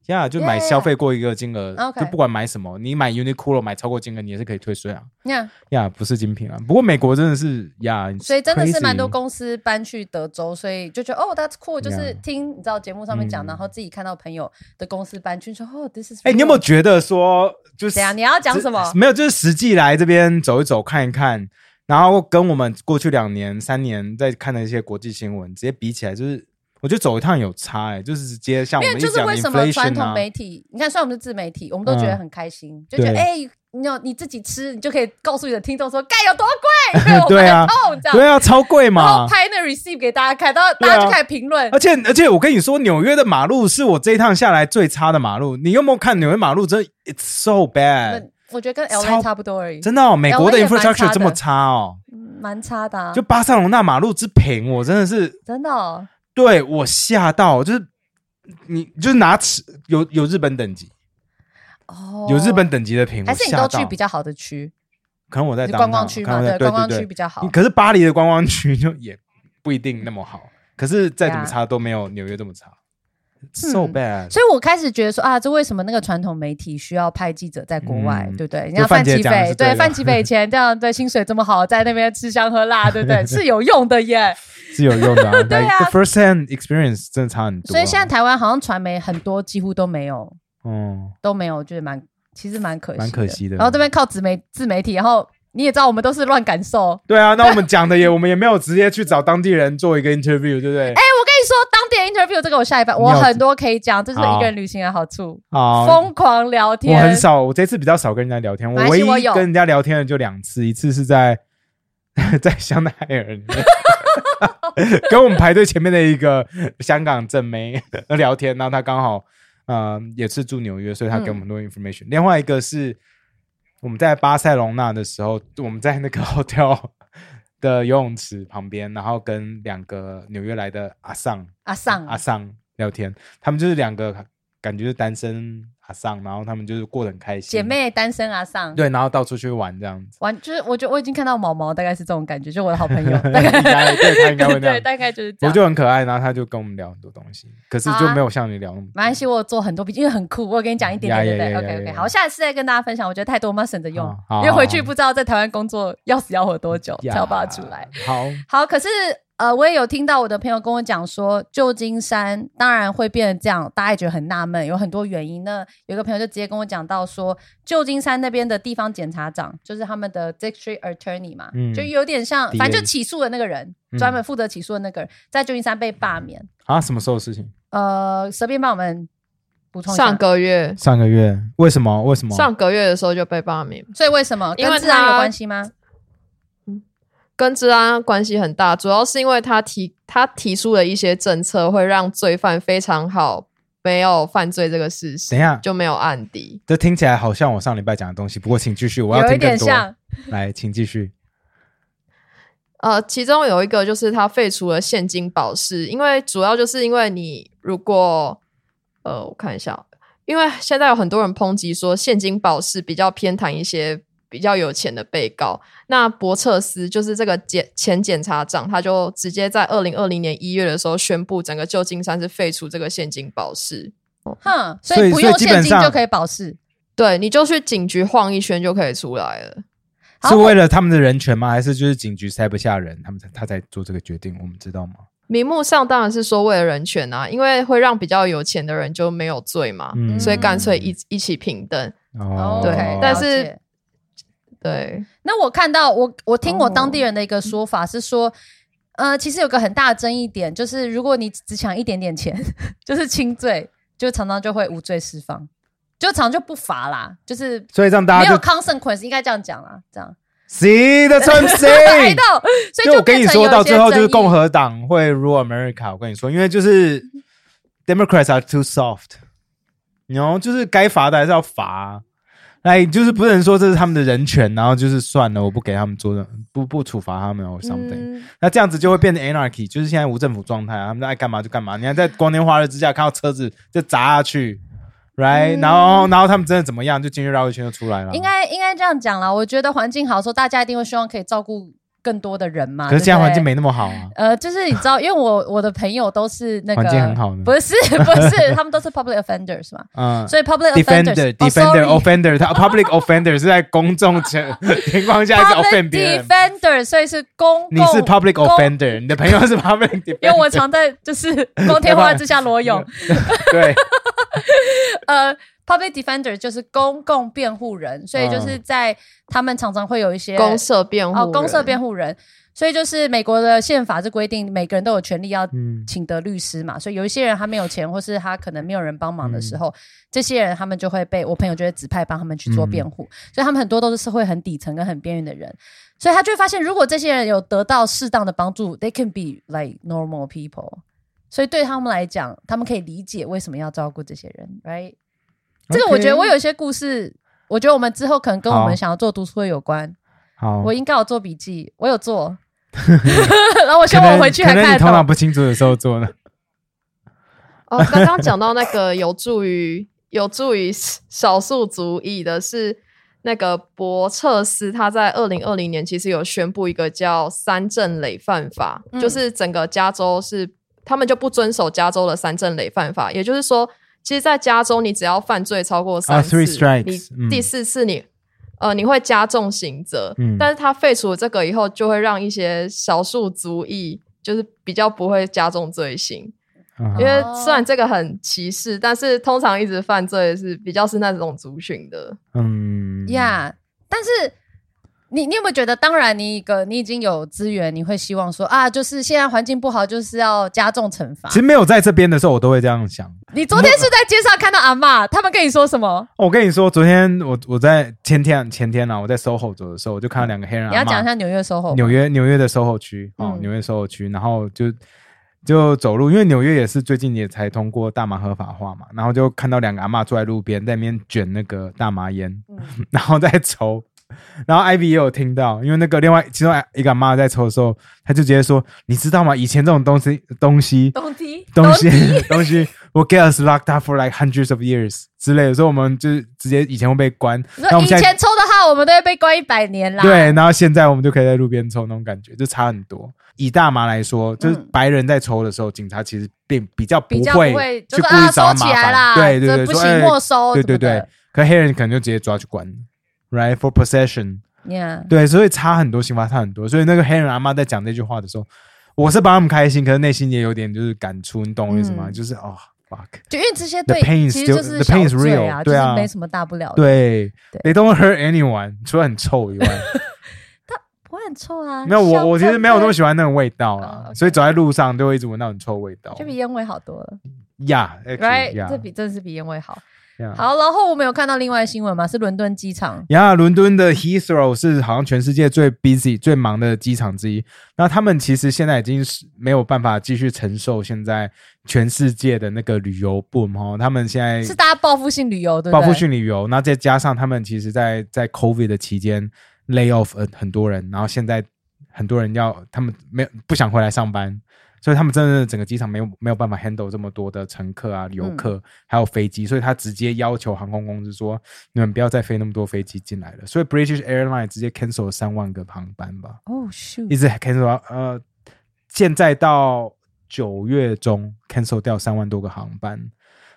呀、就买消费过一个金额就不管买什么，你买 Uniqlo 买超过金额，你也是可以退税啊。呀呀、不是精品啊。不过美国真的是呀所以真的是蛮多公司搬去德州，所以就觉得哦，That's cool，就是听你知道节目上面讲，嗯然后自己看到朋友的公司搬去，说哦，This is，哎、你有没有觉得说，就是怎样？你要讲什么？没有，就是实际来这边走一走看一看，然后跟我们过去两年、三年在看的一些国际新闻直接比起来，就是我觉得走一趟有差哎、就是直接像我因为就是为什么传统啊，媒体，你看，虽然我们是自媒体，我们都觉得嗯很开心，就觉得对哎，你有你自己吃，你就可以告诉你的听众说盖有多贵，对啊对啊，超贵嘛然嘛后。拍那 receipt 给大家看，然后大家就开始评论而。且而且，我跟你说，纽约的马路是我这一趟下来最差的马路。你有没有看纽约马路？真的，it's so bad，我觉得跟超 LA 差不多而已，真的哦。美国的 infrastructure 的这么差哦，嗯蛮差的啊，就巴塞隆那马路之平，我真的是真的哦对我吓到，就是你就是拿尺有有日本等级，哦，有日本等级的平，还是你都去比较好的区，可能我在观光区嘛？可能在对，观光对区比较好。可是巴黎的观光区就也不一定那么好，可是再怎么呀差都没有纽约这么差。so 嗯 bad。所以我开始觉得说啊，这为什么那个传统媒体需要派记者在国外，嗯对不对？人就家范奇范姐讲的斐对范奇斐以前这样对薪水这么好，在那边吃香喝辣，对不对？是有用的耶。是有用的、啊，对啊。like the first hand experience 真的差很多啊、所以现在台湾好像传媒很多几乎都没有，嗯，都没有，就是蛮其实蛮可惜，蛮可惜的。然后这边靠自媒自媒体，然后你也知道我们都是乱感受。对啊，那我们讲的也，我们也没有直接去找当地人做一个 interview，对不对？哎，我跟你说，当地人 interview 这个我下一半我很多可以讲，这是一个人旅行的好处，好，疯狂聊天。我很少，我这次比较少跟人家聊天，我唯一跟人家聊天的就两次，一次是在 在香奈儿里面 跟我们排队前面的一个香港正妹 聊天，然后她刚好呃也是住纽约，所以她给我们很多 information、另外一个是我们在巴塞隆纳的时候，我们在那个 hotel 的游泳池旁边，然后跟两个纽约来的阿尚阿尚阿尚聊天，他们就是两个感觉是单身阿尚，然后他们就是过得很开心，姐妹单身阿尚，对，然后到处去玩这样子，玩就是我觉得我已经看到毛毛大概是这种感觉，就我的好朋友，大概对他应该会那对，大概就是这样我。就很可爱，然后他就跟我们聊很多东西，可是就没有像你聊那么多。没关系，我有做很多笔记，因为很酷。我有跟你讲一点点，对？OK OK，呀好，下次再跟大家分享。我觉得太多，我们要省着用因为回去不知道在台湾工作要死要活多久呀才有办法出来。好，好，可是呃，我也有听到我的朋友跟我讲说，旧金山当然会变成这样，大家也觉得很纳闷，有很多原因那。有个朋友就直接跟我讲到说，旧金山那边的地方检察长，就是他们的 district attorney 嘛，嗯就有点像，反正就起诉的那个人，嗯专门负责起诉的那个人，在旧金山被罢免。啊，什么时候的事情？呃，随便帮我们补充一下上个月上个月？为什么？为什么？上个月的时候就被罢免，所以为什么跟治安有关系吗？跟治安关系很大，主要是因为他提他提出了一些政策会让罪犯非常好没有犯罪这个事实，等一下就没有案底。这听起来好像我上礼拜讲的东西，不过请继续，我要有一听更多。点像，来，请继续。呃，其中有一个就是他废除了现金保释，因为主要就是因为你如果呃，我看一下，因为现在有很多人抨击说现金保释比较偏袒一些比较有钱的被告。那博彻斯就是这个检前检察长，他就直接在二零二零年一月的时候宣布，整个旧金山是废除这个现金保释。哼，所所以以不用现金就可以保释。对，你就去警局晃一圈就可以出来了。是为了他们的人权吗？还是就是警局塞不下人，他们才他才做这个决定？我们知道吗？名目上当然是说为了人权啊，因为会让比较有钱的人就没有罪嘛，嗯所以干脆一一起平等。哦，对但是解对，那我看到我我听我当地人的一个说法是说，呃，其实有个很大的争议点，就是如果你只抢一点点钱，就是轻罪，就常常就会无罪释放，就常就不罚啦，就是所以让大家没有 consequence，应该这样讲啦，这样。say 到，所以就我跟你说，到最后就是共和党会 rule America。我跟你说，因为就是 Democrats are too soft，你 know，就是该罚的还是要罚。来，就是不能说这是他们的人权，然后就是算了，我不给他们做的，不不处罚他们或 something。嗯那这样子就会变成 anarchy，就是现在无政府状态啊，他们爱干嘛就干嘛。你看在光天化日之下看到车子就砸下去，right？、嗯然后然后他们真的怎么样，就进去绕一圈就出来了。应该应该这样讲啦。我觉得环境好的时候，大家一定会希望可以照顾更多的人嘛。可是现在环境没那么好啊。呃，就是你知道，因为我我的朋友都是那个环境很好的不是不是，他们都是 public offenders 嘛，嗯，所以 public offenders 哦 defender offender，他 public offender 是在公众情情况下一直 public offend 别人。defender，所以是公你是 public offender，你的朋友是 public defender，因为我常在就是光天化日之下裸泳，对呃，public defender 就是公共辩护人，所以就是嗯。在他们常常会有一些公社辩护哦，公社辩护人，所以就是美国的宪法是规定每个人都有权利要嗯。请得律师嘛，所以有一些人他没有钱，或是他可能没有人帮忙的嗯。时候，这些人他们就会被我朋友就会指派帮他们去做辩护，所以他们很多都是社会很底层跟很边缘的人，所以他就会发现，如果这些人有得到适当的帮助，they can be like normal people。所以对他们来讲，他们可以理解为什么要照顾这些人，right？这个我觉得我有一些故事，我觉得我们之后可能跟我好们想要做读书会有关。好，我应该有做笔记，我有做，然后我希望我回去还可能看。你头脑不清楚的时候做呢。哦，刚刚讲到那个有助于 有助于少数族裔的是那个博彻斯，他在二零二零年其实有宣布一个叫三镇累犯法，嗯就是整个加州是他们就不遵守加州的三证累犯法，也就是说，其实，在加州你只要犯罪超过三次，啊 three strikes，嗯你第四次你。呃，你会加重刑责，嗯但是他废除了这个以后，就会让一些少数族裔就是比较不会加重罪行，嗯因为虽然这个很歧视，但是通常一直犯罪是比较是那种族群的。嗯呀但是你你有没有觉得，当然你一个你已经有资源，你会希望说啊，就是现在环境不好，就是要加重惩罚其。实没有在这边的时候，我都会这样想。你昨天是在街上看到阿嬷，他们跟你说什么？我跟你说，昨天我我在前天前天啊，我在 SOHO 走的时候，我就看到两个黑人。你要讲一下纽约 SOHO 吗纽约纽约的 SOHO 区哦，嗯纽约 SOHO 区，然后就就走路，因为纽约也是最近也才通过大麻合法化嘛，然后就看到两个阿嬷坐在路边，在那边卷那个大麻烟，嗯 然后在抽。然后 Ivy 也有听到，因为那个另外其中一个阿嬷在抽的时候，他就直接说：“你知道吗？以前这种东西东西东西东西东西 will get us locked up for like hundreds of years 之类的，所以我们就是直接以前会被关，那我们现在前抽的话，我们都会被关一百年啦。对，然后现在我们就可以在路边抽那种感觉，就差很多。以大麻来说，就是嗯白人在抽的时候，警察其实并比较不会，就去故意找麻烦，起来啦，对对对，不行，没收，对对对，可黑人可能就直接抓去关，right for possession，，Yeah，对，所以差很多，刑罚差很多。所以那个黑人阿妈在讲这句话的时候，我是帮他们开心，可是内心也有点就是感触，你懂我意思吗？嗯就是哦，fuck，就因为这些 The 对 pain 其实就是 the pain is real，啊，对啊就是没什么大不了的，，对对，they don't hurt anyone，除了很臭以外。不会很臭啊。没有我，我其实没有那么喜喜欢那种味道啦所以走在路上就会一直闻到很臭味道。就比烟味好多了呀，right？这比真的是比烟味好。呀好，然后我们有看到另外的新闻嘛，是伦敦机场，呀，伦敦的 Heathrow 是好像全世界最 busy、最忙的机场之一。那他们其实现在已经是没有办法继续承受现在全世界的那个旅游 boom 哈，他们现在是大家报复性旅游，对不对？报复性旅游，那再加上他们其实在在 COVID 的期间 lay off 很很多人，然后现在很多人要他们没有不想回来上班，所以他们真的整个机场没有没有办法 handle 这么多的乘客啊、游客，还有飞机，所以他直接要求航空公司说，你们不要再飞那么多飞机进来了。所以 British Airline 直接 cancel 了三万个航班吧，哦，shoot，一直 cancel 到呃，现在到九月中 cancel 掉三万多个航班。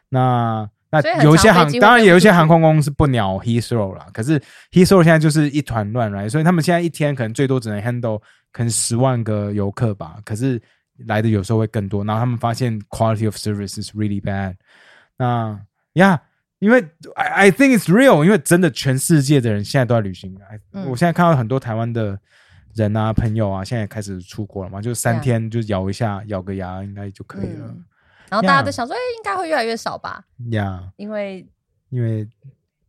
那那有一些航当然有一些航空公司不鸟 Heathrow 啦，可是 Heathrow 现在就是一团乱来，所以他们现在一天可能最多只能 handle 可能十万个游客吧，可是来的有时候会更多，然后他们发现 quality of service is really bad。那呀。因为 I I think it's real，因为真的全世界的人现在都在旅行。我现在看到很多台湾的人啊、朋友啊，现在也开始出国了嘛，就三天就咬一下、咬个牙，应该就可以了嗯。然后大家都想说，哎，应该会越来越少吧，呀因为因为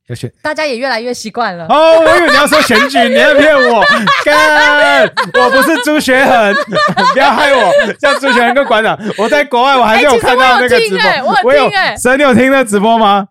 要选大家也越来越习惯了。哦，我以为你要说选举，你要骗我，干，我不是朱学恒，不要害我，像朱学恒跟馆长，我在国外我还是有看到那个直我有听哎播，我有有听哎，神，你有听那直播吗？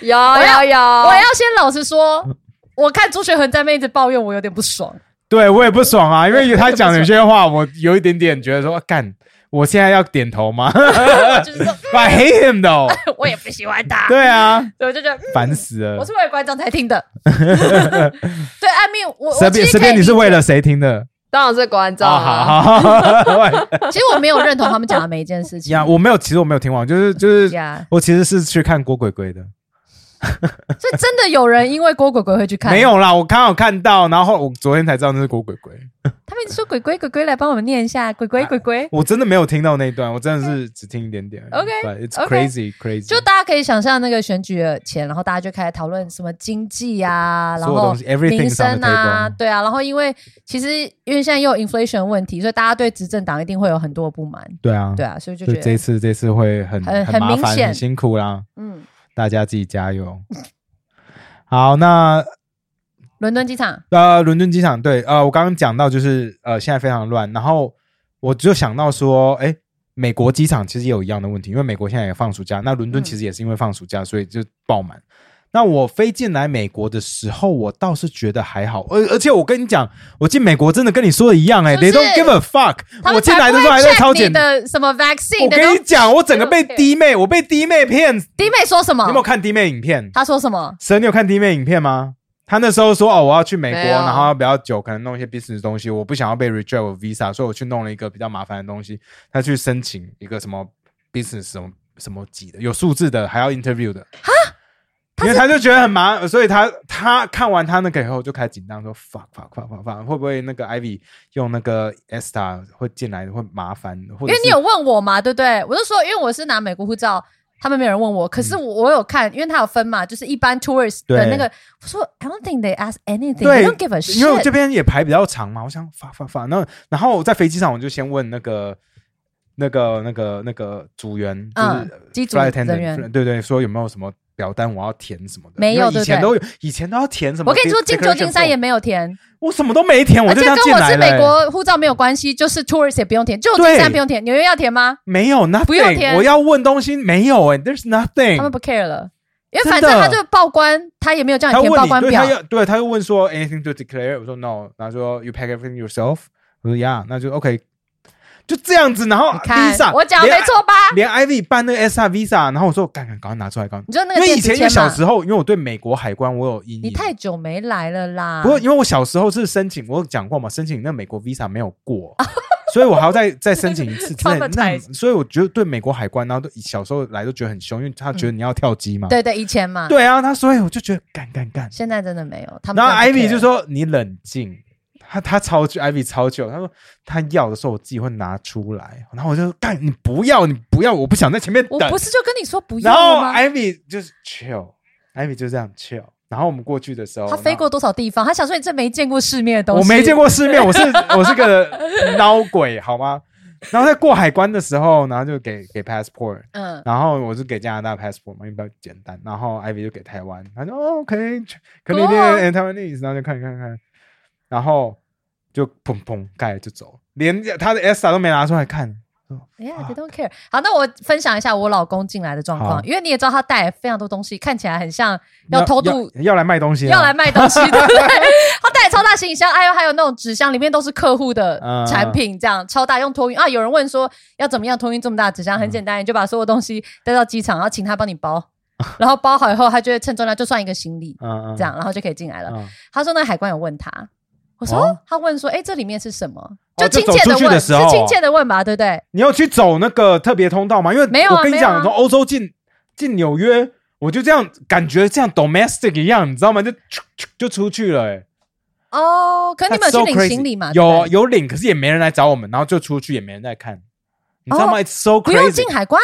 有有有，我要先老实说，我看朱学恒在那一直抱怨，我有点不爽。对我也不爽啊，因为他讲 有些话，我有一点点觉得说，干，我现在要点头吗 就是说？I hate him though。我也不喜欢他，对啊，所以我就觉得，嗯烦死了我。是为了观众才听的。对，I mean，我随便随便，你是为了谁听的？当然是观众啊，啊。好好好。其实我没有认同他们讲的每一件事情。呀，我没有，其实我没有听完，就是就是呀，我其实是去看郭鬼鬼的，所以真的有人因为郭鬼鬼会去看？没，有啦，我刚好看到，然后我昨天才知道那是郭鬼鬼，他们一直说鬼鬼鬼鬼来帮我们念一下，鬼鬼鬼鬼。我真的没有听到那一段，我真的是只听一点点。OK，It's OK crazy crazy，就大家可以想象那个选举的前，然后大家就开始讨论什么经济啊，然后民生啊对啊，然后因为其实因为现在又有 inflation 问题，所以大家对执政党一定会有很多的不满，对啊，对啊，所以就觉得这次这次会很很很麻烦，很明显。很辛苦啦，嗯，大家自己加油。好，那伦敦机场呃，伦敦机场对，呃，我刚刚讲到就是呃，现在非常乱，然后我就想到说，哎，美国机场其实也有一样的问题，因为美国现在也放暑假，那伦敦嗯其实也是因为放暑假，所以就爆满。那我飞进来美国的时候，我倒是觉得还好，而而且我跟你讲，我进美国真的跟你说的一样、哎、they don't give a fuck。我进来的时候还在超检，的什么 vaccine，我跟你讲，我整个被低弟妹，我被弟妹骗。你弟妹说什么你有没？有看弟妹影片？他说什么？神，你有看弟妹影片吗？他那时候说哦，我要去美国，然后要比较久，可能弄一些 business 的东西，我不想要被 reject 我 visa，所以我去弄了一个比较麻烦的东西。他去申请一个什么 business 什么什么级的，有数字的，还要 interview 的。因为他就觉得很麻，所以他他看完他那个以后就开始紧张，说 fuck fuck fuck fuck fuck，会不会那个 Ivy 用那个 Esther 会进来会麻烦？因为你有问我嘛，对不对？我就说，因为我是拿美国护照，他们没有人问我，可是我我有看，因为他有分嘛，就是一般 tourist 的那个，我说 I don't think they ask anything, 对 they don't give a shit。因为我这边也排比较长嘛，我想发发发，那然后我在飞机上我就先问那个那个那个那个组员，就嗯是机组 flight attendant，员对对，说有没有什么表单我要填什么的？没有以前都有，以前都要填什么？我跟你说，进旧金山也没有填，我什么都没填，我而且就这样跟我是美。国护照没有关系，就是 tourist 也不用填，旧金山不用填，纽约要填吗？没有 nothing，不用填我要问东西没有哎，there's nothing。他们不 care 了，因为反正他就报关，他也没有叫你填报关表对他。要对，他又问说 anything to declare，我说 no，然后说 you pack everything yourself，我说 yeah，那就 OK，就这样子，然后 visa 我讲的没错吧？连 Ivy 办那个 S R Visa，然后我说赶赶赶快拿出来，赶快。你说那个因为以前因为小时候，因为我对美国海关我有阴影。你太久没来了啦。不过因为我小时候是申请，我有讲过嘛，申请那美国 Visa 没有过，所以我还要再再申请一次之类的。那所以我觉得对美国海关，然后都小时候来都觉得很凶，因为他觉得你要跳机嘛。对对，以前嘛，对啊，他所以我就觉得干干干。现在真的没有。他们然后 Ivy 就说你冷静。他他超久，Ivy 超久。他说他要的时候我自己会拿出来，然后我就干你不要你不要，我不想在前面等。我不是就跟你说不然后要了吗？Ivy 就是 chill，Ivy 就这样 chill。然后我们过去的时候，他飞过多少地方？他想说你这没见过世面的东西，我没见。过世面，我是 我是个孬鬼，好吗？然后在过海关的时候，然后就给给 passport，嗯，然后我是给加拿大 passport 嘛，因为比较简单。然后 Ivy 就给台湾，他说哦 OK，可能 Cool and Taiwanese，然后就看看看，然后就砰砰盖就走，连他的 ESTA 都没拿出来看。哎呀，they don't care。好，那我分享一下我老公进来的状好况，因为你也知道他带了非常多东西，看起来很像要偷渡要要来卖东西啊，要来卖东西，对不对？他带超大行李箱，还有还有那种纸箱，里面都是客户的嗯产品，这样超大用托运啊。有人问说要怎么样托运这么大的纸箱？很简单，你就把所有东西带到机场，然后请他帮你包，然后包好以后，他就会称重量，就算一个行李，嗯嗯这样，然后就可以进来了。嗯他说那海关有问他，我说、哦他问说，哎，这里面是什么？哦就亲切走出去问，的时候是亲切的问吧，对不对？你要去走那个特别通道吗？因为没有啊我跟你讲，没有啊从欧洲进进纽约，我就这样感觉像 domestic 一样，你知道吗？就就出去了、欸，哦，可你们有 That's so 去领 crazy 行李吗？有有领，可是也没人来找我们，然后就出去也没人在看，你知道吗、哦 i t s so 不用 crazy，进海关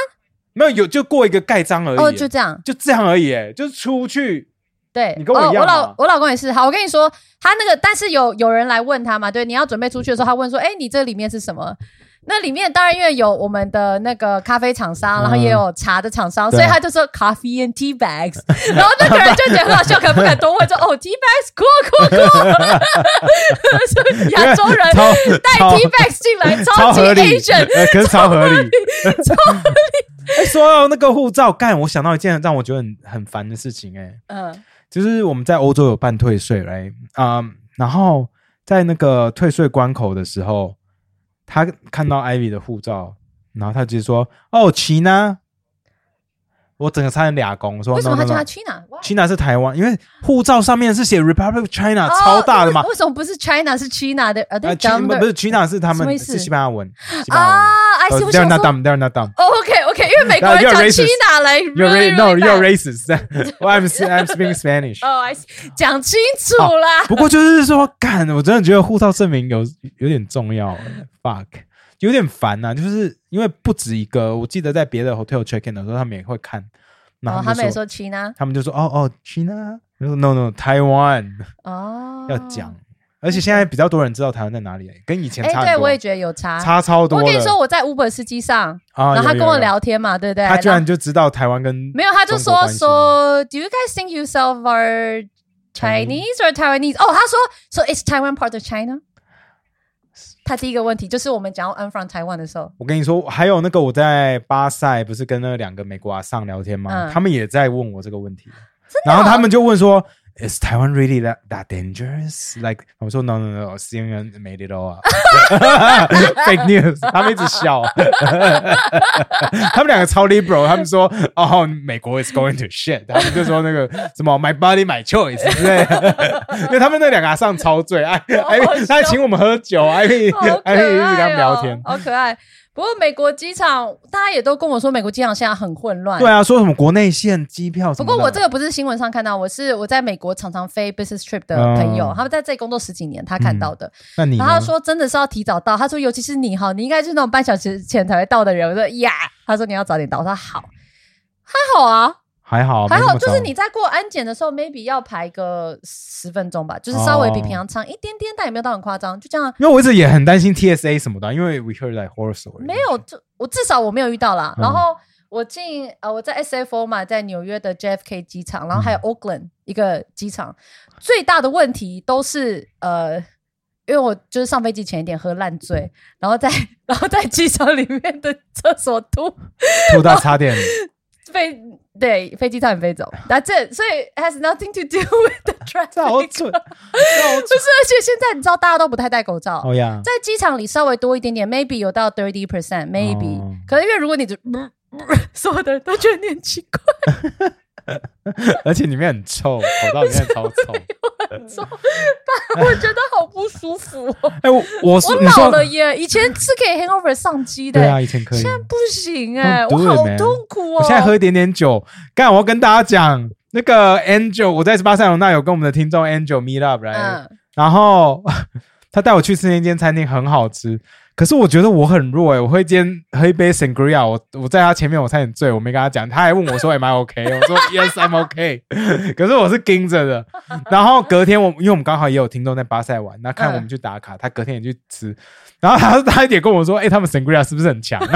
没有有就过一个盖章而已、哦，就这样。就这样而已、欸，就是出去。对，你跟我一样哦、我老我老公也是。好，我跟你说，他那个，但是有有人来问他嘛？对，你要准备出去的时候，他问说：“哎，你这里面是什么？”那里面当然因为有我们的那个咖啡厂商，然后也有茶的厂商，对所以他就说 coffee and tea bags。然后那个人就觉得很好笑，可不敢多问，说：“哦，tea bags，cool cool cool。”是亚洲人超带 tea bags 进来，超超级合理，Asian，呃可是超合理。超 哎、说到那个护照，干，我想到一件让我觉得很很烦的事情、哎，嗯就是我们在欧洲有办退税，来啊、然后在那个退税关口的时候，他看到 Ivy 的护照，然后他直接说：“哦，，China，？” 我整个差点俩公，我说为什么他叫他 China？China 是台湾，因为护照上面是写 Republic China，、超大的嘛哦。为什么不是 China 是 China 的？呃，，China 不是 China 是他们是西班牙文，西班牙文。啊，I see，我 They're 想 not 说 dumb, they're not dumb. 哦，OK 因为美国人讲. China 来 You're really, ra- no, really you're racist. I'm I'm speaking Spanish. 哦讲清楚啦。不过就是说，干，我真的觉得护照证明有有点重要欸，fuck，有点烦呐、就是因为不止一个，我记得在别的 hotel check in 的时候，他们也会看，然哦，后，他们也说 China 他们就说，哦哦，China，我说 no no Taiwan 哦，要讲，而且现在比较多人知道台湾在哪里、欸，跟以前哎，差对我也觉得有差。差超多。我跟你说，我在 Uber 司机上，啊，然后他跟我聊天嘛，对不对？他居然就知道台湾跟没有，他就说说，Do you guys think yourself are Chinese or Taiwanese？哦，他说，So is Taiwan part of China？他第一个问题就是我们讲到 I'm from Taiwan 的时候，我跟你说，还有那个我在巴塞不是跟那两个美国阿上聊天吗？嗯他们也在问我这个问题，然后他们就问说 Is Taiwan really that that dangerous? Like 我说 No No No, CNN made it all up. Fake news，他们一直笑。他们两个超 liberal，他们说哦，美国 is going to shit，他们就说那个什么 My body my choice 之类的，因为他们那两个还上超醉，哎哎，他还请我们喝酒，哎好可哎一直跟他爱们聊天哦，。好可爱。 不过美国机场，大家也都跟我说，美国机场现在很混乱。对啊，说什么国内线机票什么的。不过我这个不是新闻上看到，我是我在美国常常飞 business trip 的朋友，哦他们在这里工作十几年，他看到的。那你然后他说真的是要提早到，他说尤其是你哈，你应该是那种半小时前才会到的人。我说呀，他说你要早点到，我说好，还好啊，还好，还好，就是你在过安检的时候，maybe 要排个十分钟吧，就是稍微比平常长一点点，但也没有到很夸张，就这样。因为我一直也很担心 TSA 什么的，因为 we heard like horror story。没有，就我至少我没有遇到啦。嗯然后我进呃我在 SFO 嘛，在纽约的 JFK 机场，然后还有嗯 Oakland 一个机场，最大的问题都是呃。因为我就是上飞机前一点喝烂醉，然后在 然后在机场里面的厕所吐，吐到差点 飞对飞机差点飞走。That's it，所以 has nothing to do with the traffic。这好蠢，这好不是，而且现在你知道大家都不太戴口罩，哦呀，在机场里稍微多一点点，maybe 有到 thirty percent，maybe、哦。可能因为如果你就，所有的人都觉得你很奇怪，而且里面很臭，口罩里面超臭。说，但我觉得好不舒服、哦。哎，我我我老了耶，以前是可以 hangover 上机的、对啊，以前可以现。在不行哎、我好痛苦哦。我现在喝一点点酒，干，我要跟大家讲，那个 Angel，我在巴塞罗那有跟我们的听众 Angel meet up 来，嗯，然后 他带我去吃那间餐厅，很好吃。可是我觉得我很弱欸、我会今天喝一杯 sangria，我我在他前面我差点醉，我没跟他讲，他还问我说 Am I OK？我说 Yes I'm OK。可是我是盯着的。然后隔天我因为我们刚好也有听众在巴塞玩，那看我们去打卡，他隔天也去吃，然后他他也跟我说，哎、他们 sangria 是不是很强？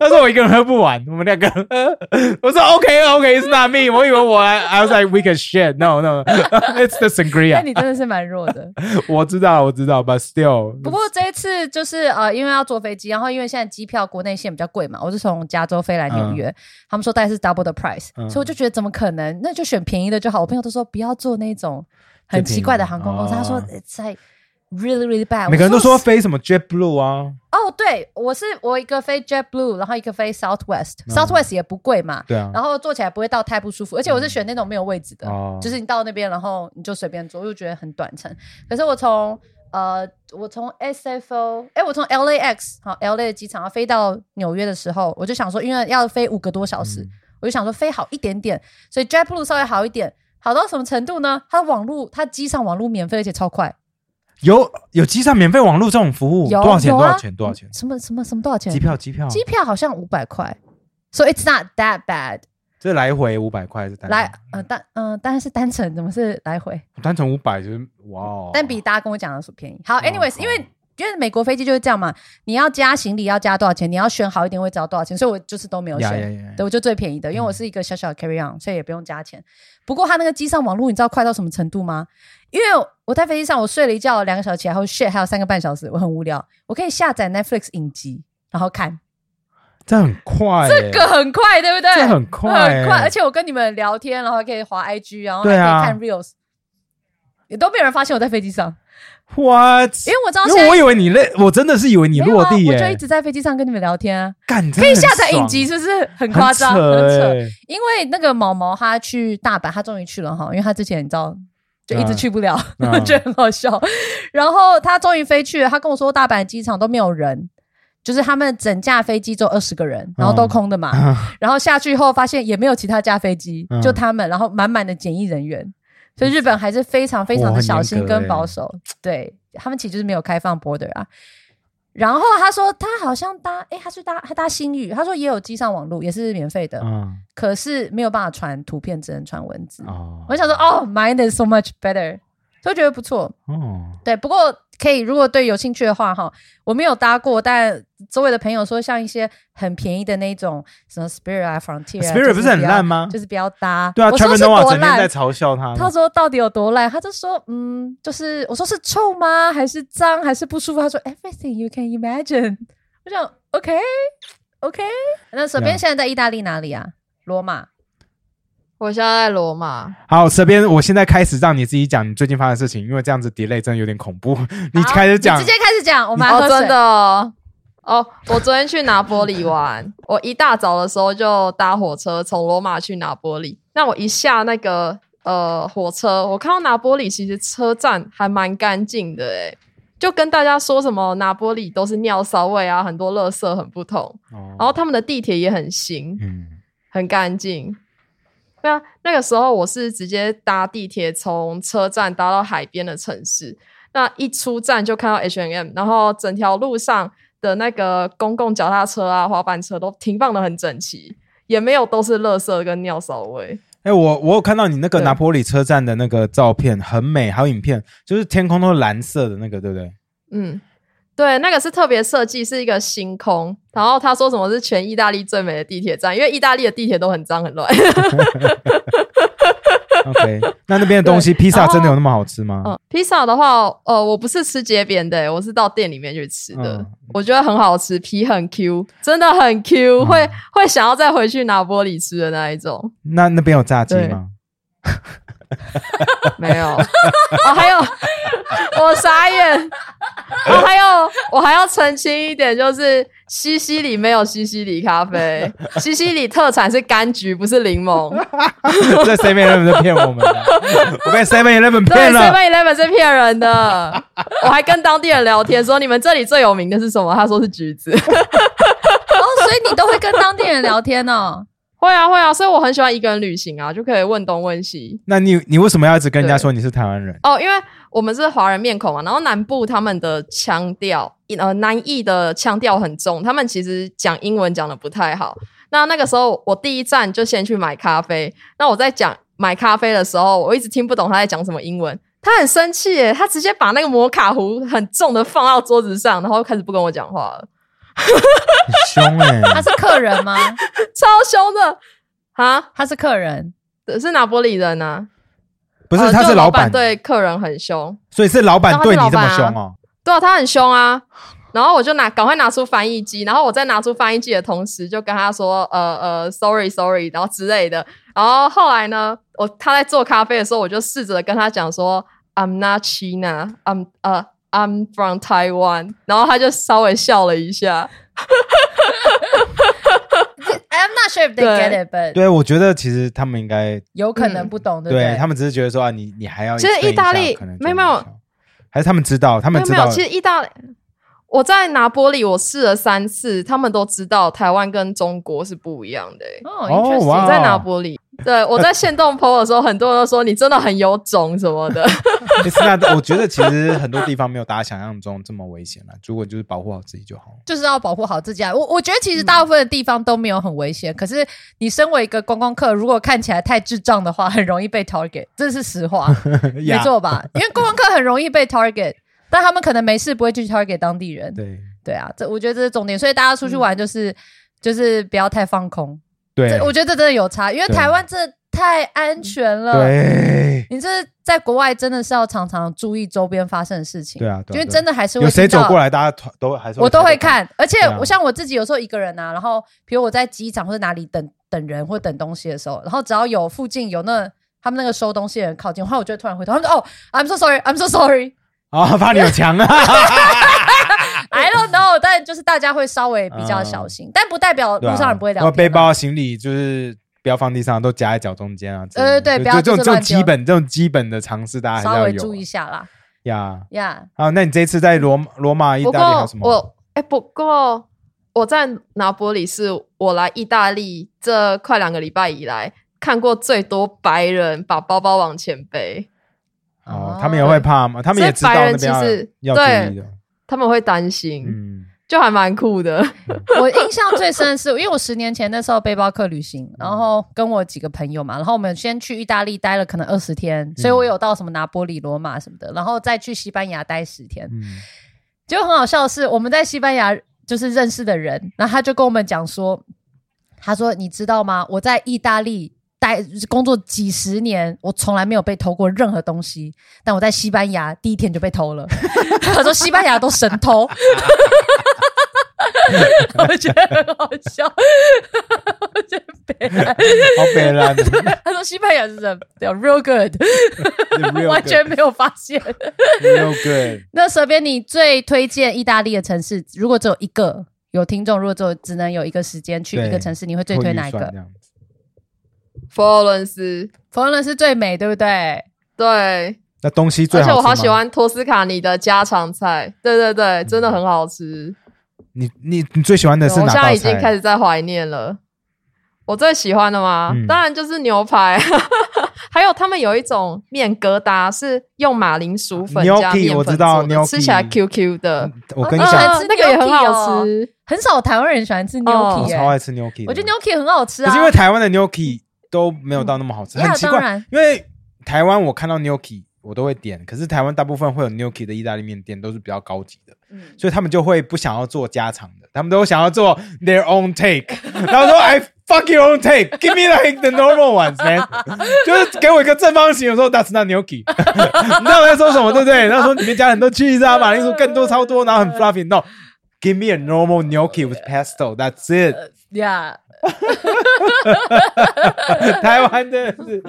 他说我一个人喝不完，我们两个。我说 OK OK，it's not me。我以为我 I was like we can share。No no，it's the 那 sangria。那你真的是蛮弱的。我知道我知道，but still。不过这一次就是呃，因为要坐飞机，然后因为现在机票国内线比较贵嘛，我是从加州飞来纽约，他们说大概是 double the price，、嗯所以我就觉得怎么可能？那就选便宜的就好。我朋友都说不要坐那种很奇怪的航空公司，他说哦 it's like really really bad。每个人都说飞什么 JetBlue 啊，哦，对我是我一个飞 JetBlue，然后一个飞 Southwest，Southwest、也不贵嘛。对啊，然后坐起来不会到太不舒服，而且我是选那种没有位置的，哦。就是你到那边，然后你就随便坐，我就觉得很短程。可是我从呃，我从 SFO，哎，我从 LAX 好 LA 的机场要飞到纽约的时候，我就想说，因为要飞五个多小时，嗯。我就想说飞好一点点，所以 JetBlue 稍微好一点，好到什么程度呢？它的网络，它机上网络免费，而且超快，有有机上免费网络这种服务，有多少钱？有啊多少钱？多少钱？什么什么什么多少钱？机票机票，机票好像五百块，so it's not that bad。这来回五百块是单来，呃单嗯，当然是单程，怎么是来回？单程五百就是哇哦，但比大家跟我讲的是便宜。好，anyways，好因为因为美国飞机就是这样嘛，你要加行李要加多少钱，你要选好一点位置要多少钱，所以我就是都没有选。对，我就最便宜的，因为我是一个小小的 carry on，所以也不用加钱。不过它那个机上网络，你知道快到什么程度吗？因为我在飞机上，我睡了一觉两个小时起来后，shit 还有三个半小时，我很无聊，我可以下载 Netflix 影集，然后看，这很快欸，这个很快，对不对？这很快欸很快，而且我跟你们聊天，然后还可以滑 IG，然后还可以看 reels，也都没有人发现我在飞机上，what？因为我知道现在因为我以为你累，我真的是以为你落地耶我就一，直在飞机上跟你们聊天啊，干，可以下载影集，是不是很夸张？很很扯。欸因为那个毛毛他去大阪，他终于去了哈，因为他之前你知道。就一直去不了，觉得很好笑。然后他终于飞去了，他跟我说大阪机场都没有人，就是他们整架飞机只有二十个人，然后都空的嘛。然后下去以后发现也没有其他架飞机，嗯就他们，然后满满的检疫人员。所以日本还是非常非常的小心跟保守，对他们其实就是没有开放 border 啊。然后他说他好像搭，诶，他是搭他搭新宇，他说也有机上网络，也是免费的，嗯可是没有办法传图片，只能传文字。哦我想说，哦，mine is so much better，所以觉得不错。哦，对，不过可以，如果对有兴趣的话，哈，我没有搭过，但周围的朋友说，像一些很便宜的那种什么 Spirit 啊、Frontier 啊 Spirit 不是很烂吗就是不要搭。对啊我说是多整天在。嘲笑他，他说到底有多烂？他就说，嗯，就是我说是臭吗？还是脏？还是不舒服？他说 everything you can imagine。我想 OK OK，那随便 Yeah 现在在意大利哪里啊？罗马。我现在在罗马，好，这边我现在开始让你自己讲你最近发生的事情，因为这样子 delay 真的有点恐怖。你好开始讲直接开始讲，我们哦，真的哦。哦，我昨天去拿玻璃玩，我一大早的时候就搭火车从罗马去拿玻璃。那我一下那个呃火车，我看到拿玻璃其实车站还蛮干净的诶，就跟大家说什么拿玻璃都是尿骚味啊，很多垃圾很不同。哦然后他们的地铁也很新，嗯，很干净。对啊，那个时候我是直接搭地铁从车站搭到海边的城市，那一出站就看到 H&M，然后整条路上的那个公共脚踏车啊、滑板车都停放的很整齐，也没有都是垃圾跟尿骚味。哎、我我有看到你那个拿坡里车站的那个照片，很美，还有影片，就是天空都是蓝色的那个，对不对？嗯，对，那个是特别设计，是一个星空。然后他说什么是全意大利最美的地铁站，因为意大利的地铁都很脏很乱。OK，那那边的东西，披萨真的有那么好吃吗？嗯，披萨的话，呃，我不是吃街边的，我是到店里面去吃的。嗯我觉得很好吃，皮很 Q，真的很 Q，、嗯会会想要再回去拿玻璃吃的那一种。那那边有炸鸡对吗？没有，哦，还有我傻眼，哦，还有我还要澄清一点，就是西西里没有西西里咖啡，西西里特产是柑橘，不是柠檬。这 Seven Eleven 在骗我们的，我被 Seven Eleven 对骗了。，Seven Eleven 是骗人的。我还跟当地人聊天说，你们这里最有名的是什么？他说是橘子。哦，所以你都会跟当地人聊天哦。会啊会啊，所以我很喜欢一个人旅行啊，就可以问东问西。那你你为什么要一直跟人家对说你是台湾人？哦，因为我们是华人面孔嘛，然后南部他们的腔调，呃，南艺的腔调很重，他们其实讲英文讲的不太好。那那个时候我第一站就先去买咖啡，那我在讲买咖啡的时候，我一直听不懂他在讲什么英文。他很生气耶，他直接把那个摩卡壶很重的放到桌子上，然后开始不跟我讲话了，很凶哎、他是客人吗？超凶的啊！他是客人，是拿玻璃人啊，不是，他是板，对客人很凶。所以是老板对你这么凶哦。对啊，他很凶啊。然后我就拿赶快拿出翻译机，然后我在拿出翻译机的同时，就跟他说呃呃，sorry sorry，然后之类的。然后后来呢，我他在做咖啡的时候，我就试着跟他讲说，I'm not China，I'm 呃、I'm from Taiwan。然后他就稍微笑了一下。I'm not sure if they get it, but 对，我觉得其实他们应该有可能不懂，对不对？对他们只是觉得说啊，你你还要其实意大利没有没有还是他们知道，他们知道没有没有，其实意大利，我在拿玻璃我试了三次，他们都知道台湾跟中国是不一样的、欸。哦我在拿玻璃，对我在线动 PO 的时候，很多人都说你真的很有种什么的。那我觉得其实很多地方没有大家想象中这么危险了，如果就是保护好自己就好。就是要保护好自己啊。我我觉得其实大部分的地方都没有很危险，可是你身为一个观光客，如果看起来太智障的话，很容易被 target，这是实话，没呀错吧？因为观光客很容易被 target，但他们可能没事不会去 target 当地人。对对啊，这我觉得这是重点，所以大家出去玩就是、就是不要太放空。对。我觉得这真的有差，因为台湾真的太安全了。对。你这在国外真的是要常常注意周边发生的事情。对啊对啊因为真的还是会有谁走过来，大家团都还是我都会看，而且我像我自己有时候一个人啊，然后比如我在机场或者哪里等等人或等东西的时候，然后只要有附近有那他们那个收东西的人靠近，然后我就会突然回头，他们说：“哦，I'm so sorry, I'm so sorry, 啊，怕你有枪啊！I don't know。”但就是大家会稍微比较小心，但不代表路上人不会聊天背包、行李就是不要放地上，都夹在脚中间啊。呃对不要就这种这种基本这种基本的常识，大家稍微注意一下啦呀。呀。好，那你这一次在罗罗马、意不大利还有过什么？我哎、不过我在拿玻里是我来意大利这快两个礼拜以来看过最多白人把包包往前背，哦，他们也会怕吗？他们也知道那边要其实要注对意的。他们会担心，嗯，就还蛮酷的。我印象最深的是，因为我十年前那时候背包客旅行，然后跟我几个朋友嘛，然后我们先去意大利待了可能二十天，所以我有到什么拿波里、罗马什么的，然后再去西班牙待十天。嗯结果很好笑的是，我们在西班牙就是认识的人，然后他就跟我们讲说，他说你知道吗？我在意大利。待工作几十年，我从来没有被偷过任何东西，但我在西班牙第一天就被偷了。他说西班牙都神偷，我觉得很好笑，我觉得北好北烂的他说西班牙是什么对？Real good，，real 完全没有发现。good，real good。那蛇边，你最推荐意大利的城市？如果只有一个，有听众如果只有只能有一个时间去一个城市，你会最推哪一个佛罗伦斯，佛罗伦斯最美，对不对？对，那东西最好吃而且我好喜欢托斯卡尼的家常菜，对对对，真的很好吃。你你你最喜欢的是哪道我现在已经开？始在怀念了。我最喜欢的吗？嗯当然就是牛排，还有他们有一种面疙瘩是用马铃薯粉加面粉吃起来 Q Q 的。我跟你讲，那个也很好哦吃。很少台湾人喜欢吃欸我超爱吃 gnocchi，我觉得 gnocchi 很好吃啊。可是因为台湾的 gnocchi 都没有到那么好吃，嗯很奇怪。因为台湾我看到 gnocchi 我都会点，可是台湾大部分会有 gnocchi 的意大利面店都是比较高级的，嗯所以他们就会不想要做家常的，他们都想要做 their own take，然后说 I fuck your own take，give me like the normal ones man，就是给我一个正方形，我说 that's not gnocchi，你知道我在说什么对不对？然后说里面加很多 cheese 啊，马铃薯更多超多，然后很 fluffy，no。Give me a normal gnocchi with pesto. That's it. Yeah 台湾真的是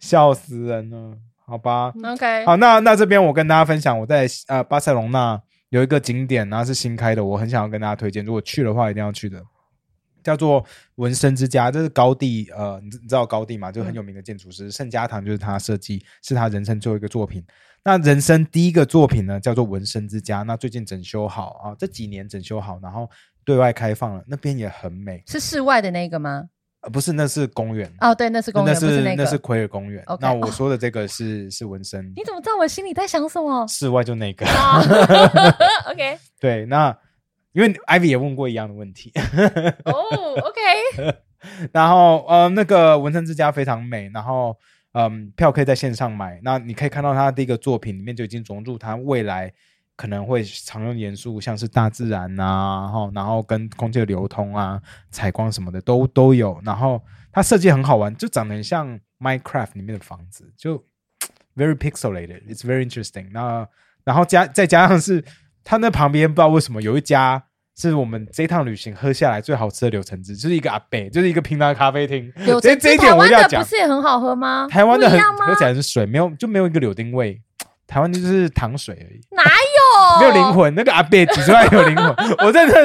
笑死人了，好吧？，OK，好，那那这边我跟大家分享，我在呃巴塞隆纳有一个景点，然后是新开的，我很想要跟大家推荐，如果去的话一定要去的，叫做纹身之家，这是高地，呃，你知你知道高地嘛？就很有名的建筑师，圣家堂就是他设计，是他人生最后一个作品。那人生第一个作品呢，叫做纹身之家，那最近整修好啊，这几年整修好，然后对外开放了，那边也很美，是室外的那个吗？呃，不是，那是公园。哦，对，那是公园，那是那个。是奎尔公园。那我哦说的这个是、是纹身，你怎么知道我心里在想什么？室外就那个。啊，OK，对，那因为 Ivy 也问过一样的问题，哦，OK，然后呃，那个纹身之家非常美，然后嗯，票可以在线上买。那你可以看到他的一个作品里面就已经融入他未来可能会常用元素，像是大自然啊，然后然后跟空气的流通啊、采光什么的都都有。然后它设计很好玩，就长得很像 Minecraft 里面的房子，就 very pixelated，it's very interesting 那。然后加再加上是它那旁边不知道为什么有一家是我们这趟旅行喝下来最好吃的柳橙汁，就是一个阿贝，就是一个平常的咖啡厅。柳橙汁这这一台湾的点我要讲不是也很好喝吗？台湾的很喝起来是水，没有就没有一个柳丁味。台湾就是糖水而已，哪有？没有灵。魂。那个阿贝挤出来有灵魂，我在这。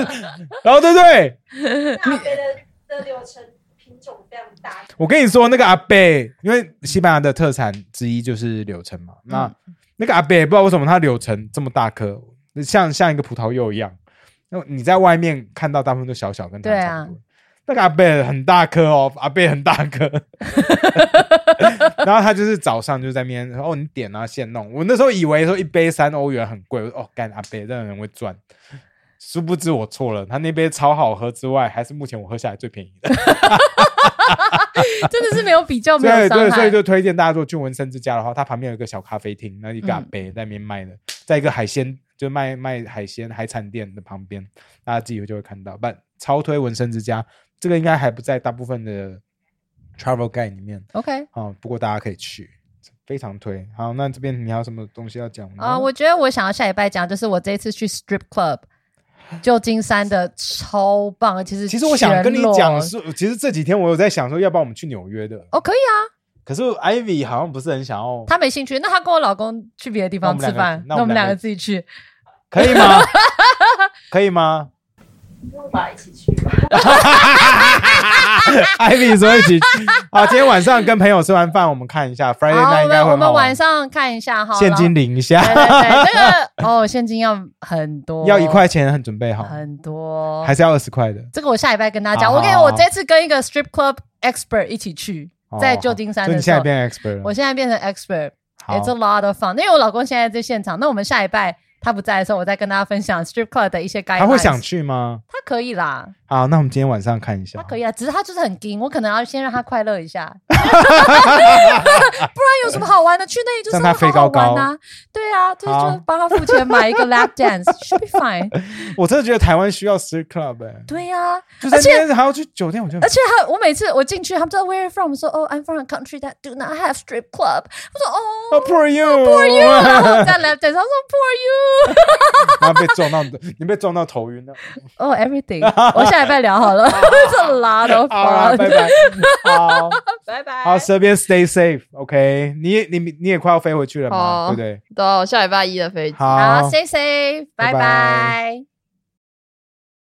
然后对不对？那阿贝的的柳橙品种非常大，我跟你说，那个阿贝，因为西班牙的特产之一就是柳橙嘛。那、嗯那个阿贝不知道为什么它柳橙这么大颗，像像一个葡萄柚一样。那你在外面看到大部分都小小，跟它对啊差不多。那个阿贝很大颗哦，阿贝很大颗。然后他就是早上就在那边哦，你点啊现弄。我那时候以为说一杯三欧元很贵，我说哦干阿贝这个人会赚。殊不知我错了，他那杯超好喝之外，还是目前我喝下来最便宜的。真的是没有比较，没有对对，伤害。所以就推荐大家做俊文生之家的话，它旁边有一个小咖啡厅，那一个阿嗯伯在那边卖的，在一个海鲜就卖卖海鲜海产店的旁边，大家自己就会看到。不，超推纹身之家，这个应该还不在大部分的 travel guide 里面 OK 啊、不过大家可以去，非常推。好，那这边你还有什么东西要讲吗？啊、我觉得我想要下礼拜讲，就是我这一次去 strip club，旧金山的超棒，其实其实我想跟你讲是，其实这几天我有在想说，要不要我们去纽约的？哦，可以啊，可是 Ivy 好像不是很想要，他没兴趣，那她跟我老公去别的地方吃饭，那我们两个自己去。可以吗？可以吗？跟我爸一起去吧。艾米说一起好，今天晚上跟朋友吃完饭，我们看一下我们应该会很好玩晚上看一下哈，现金领一下。对对对，这个 哦，现金要很多，要一块钱很准备好，很多，还是要二十块的？这个我下礼拜跟大家讲。好我跟我这次跟一个 strip club expert 一起去，在旧金山的时候你现在，变 expert 了。我现在变成 expert。好 It's a lot of fun，因为我老公现在在现场，那我们下礼拜他不在的时候，我再跟大家分享 strip club 的一些概念。他会想，去吗？他可以啦，好，那我们今天晚上看一下。他可以啊，只是他就是很硬，我可能要先让他快乐一下，不然有什么好玩的？去那里就是让他飞高高玩啊，对啊，就就帮他付钱买一个 lap dance，should be fine。我真的觉得台湾需要 strip club 哎，对呀、就在那边还要去酒店，我就而且他，我每次我进去，他们说 Where from？我说哦、i m from a country that do not have strip club。我说哦、哦 poor you，poor you，然后在 left hand，他说 Poor you，然后被撞到，你被撞到头晕了。哦、everything。我下下礼拜聊好了，这拉的好 拜拜。好拜拜好，这边 stay safe，OK？你也你你也快要飞回去了嘛，对不对？到下礼拜一的飞机。好好，stay safe，拜拜。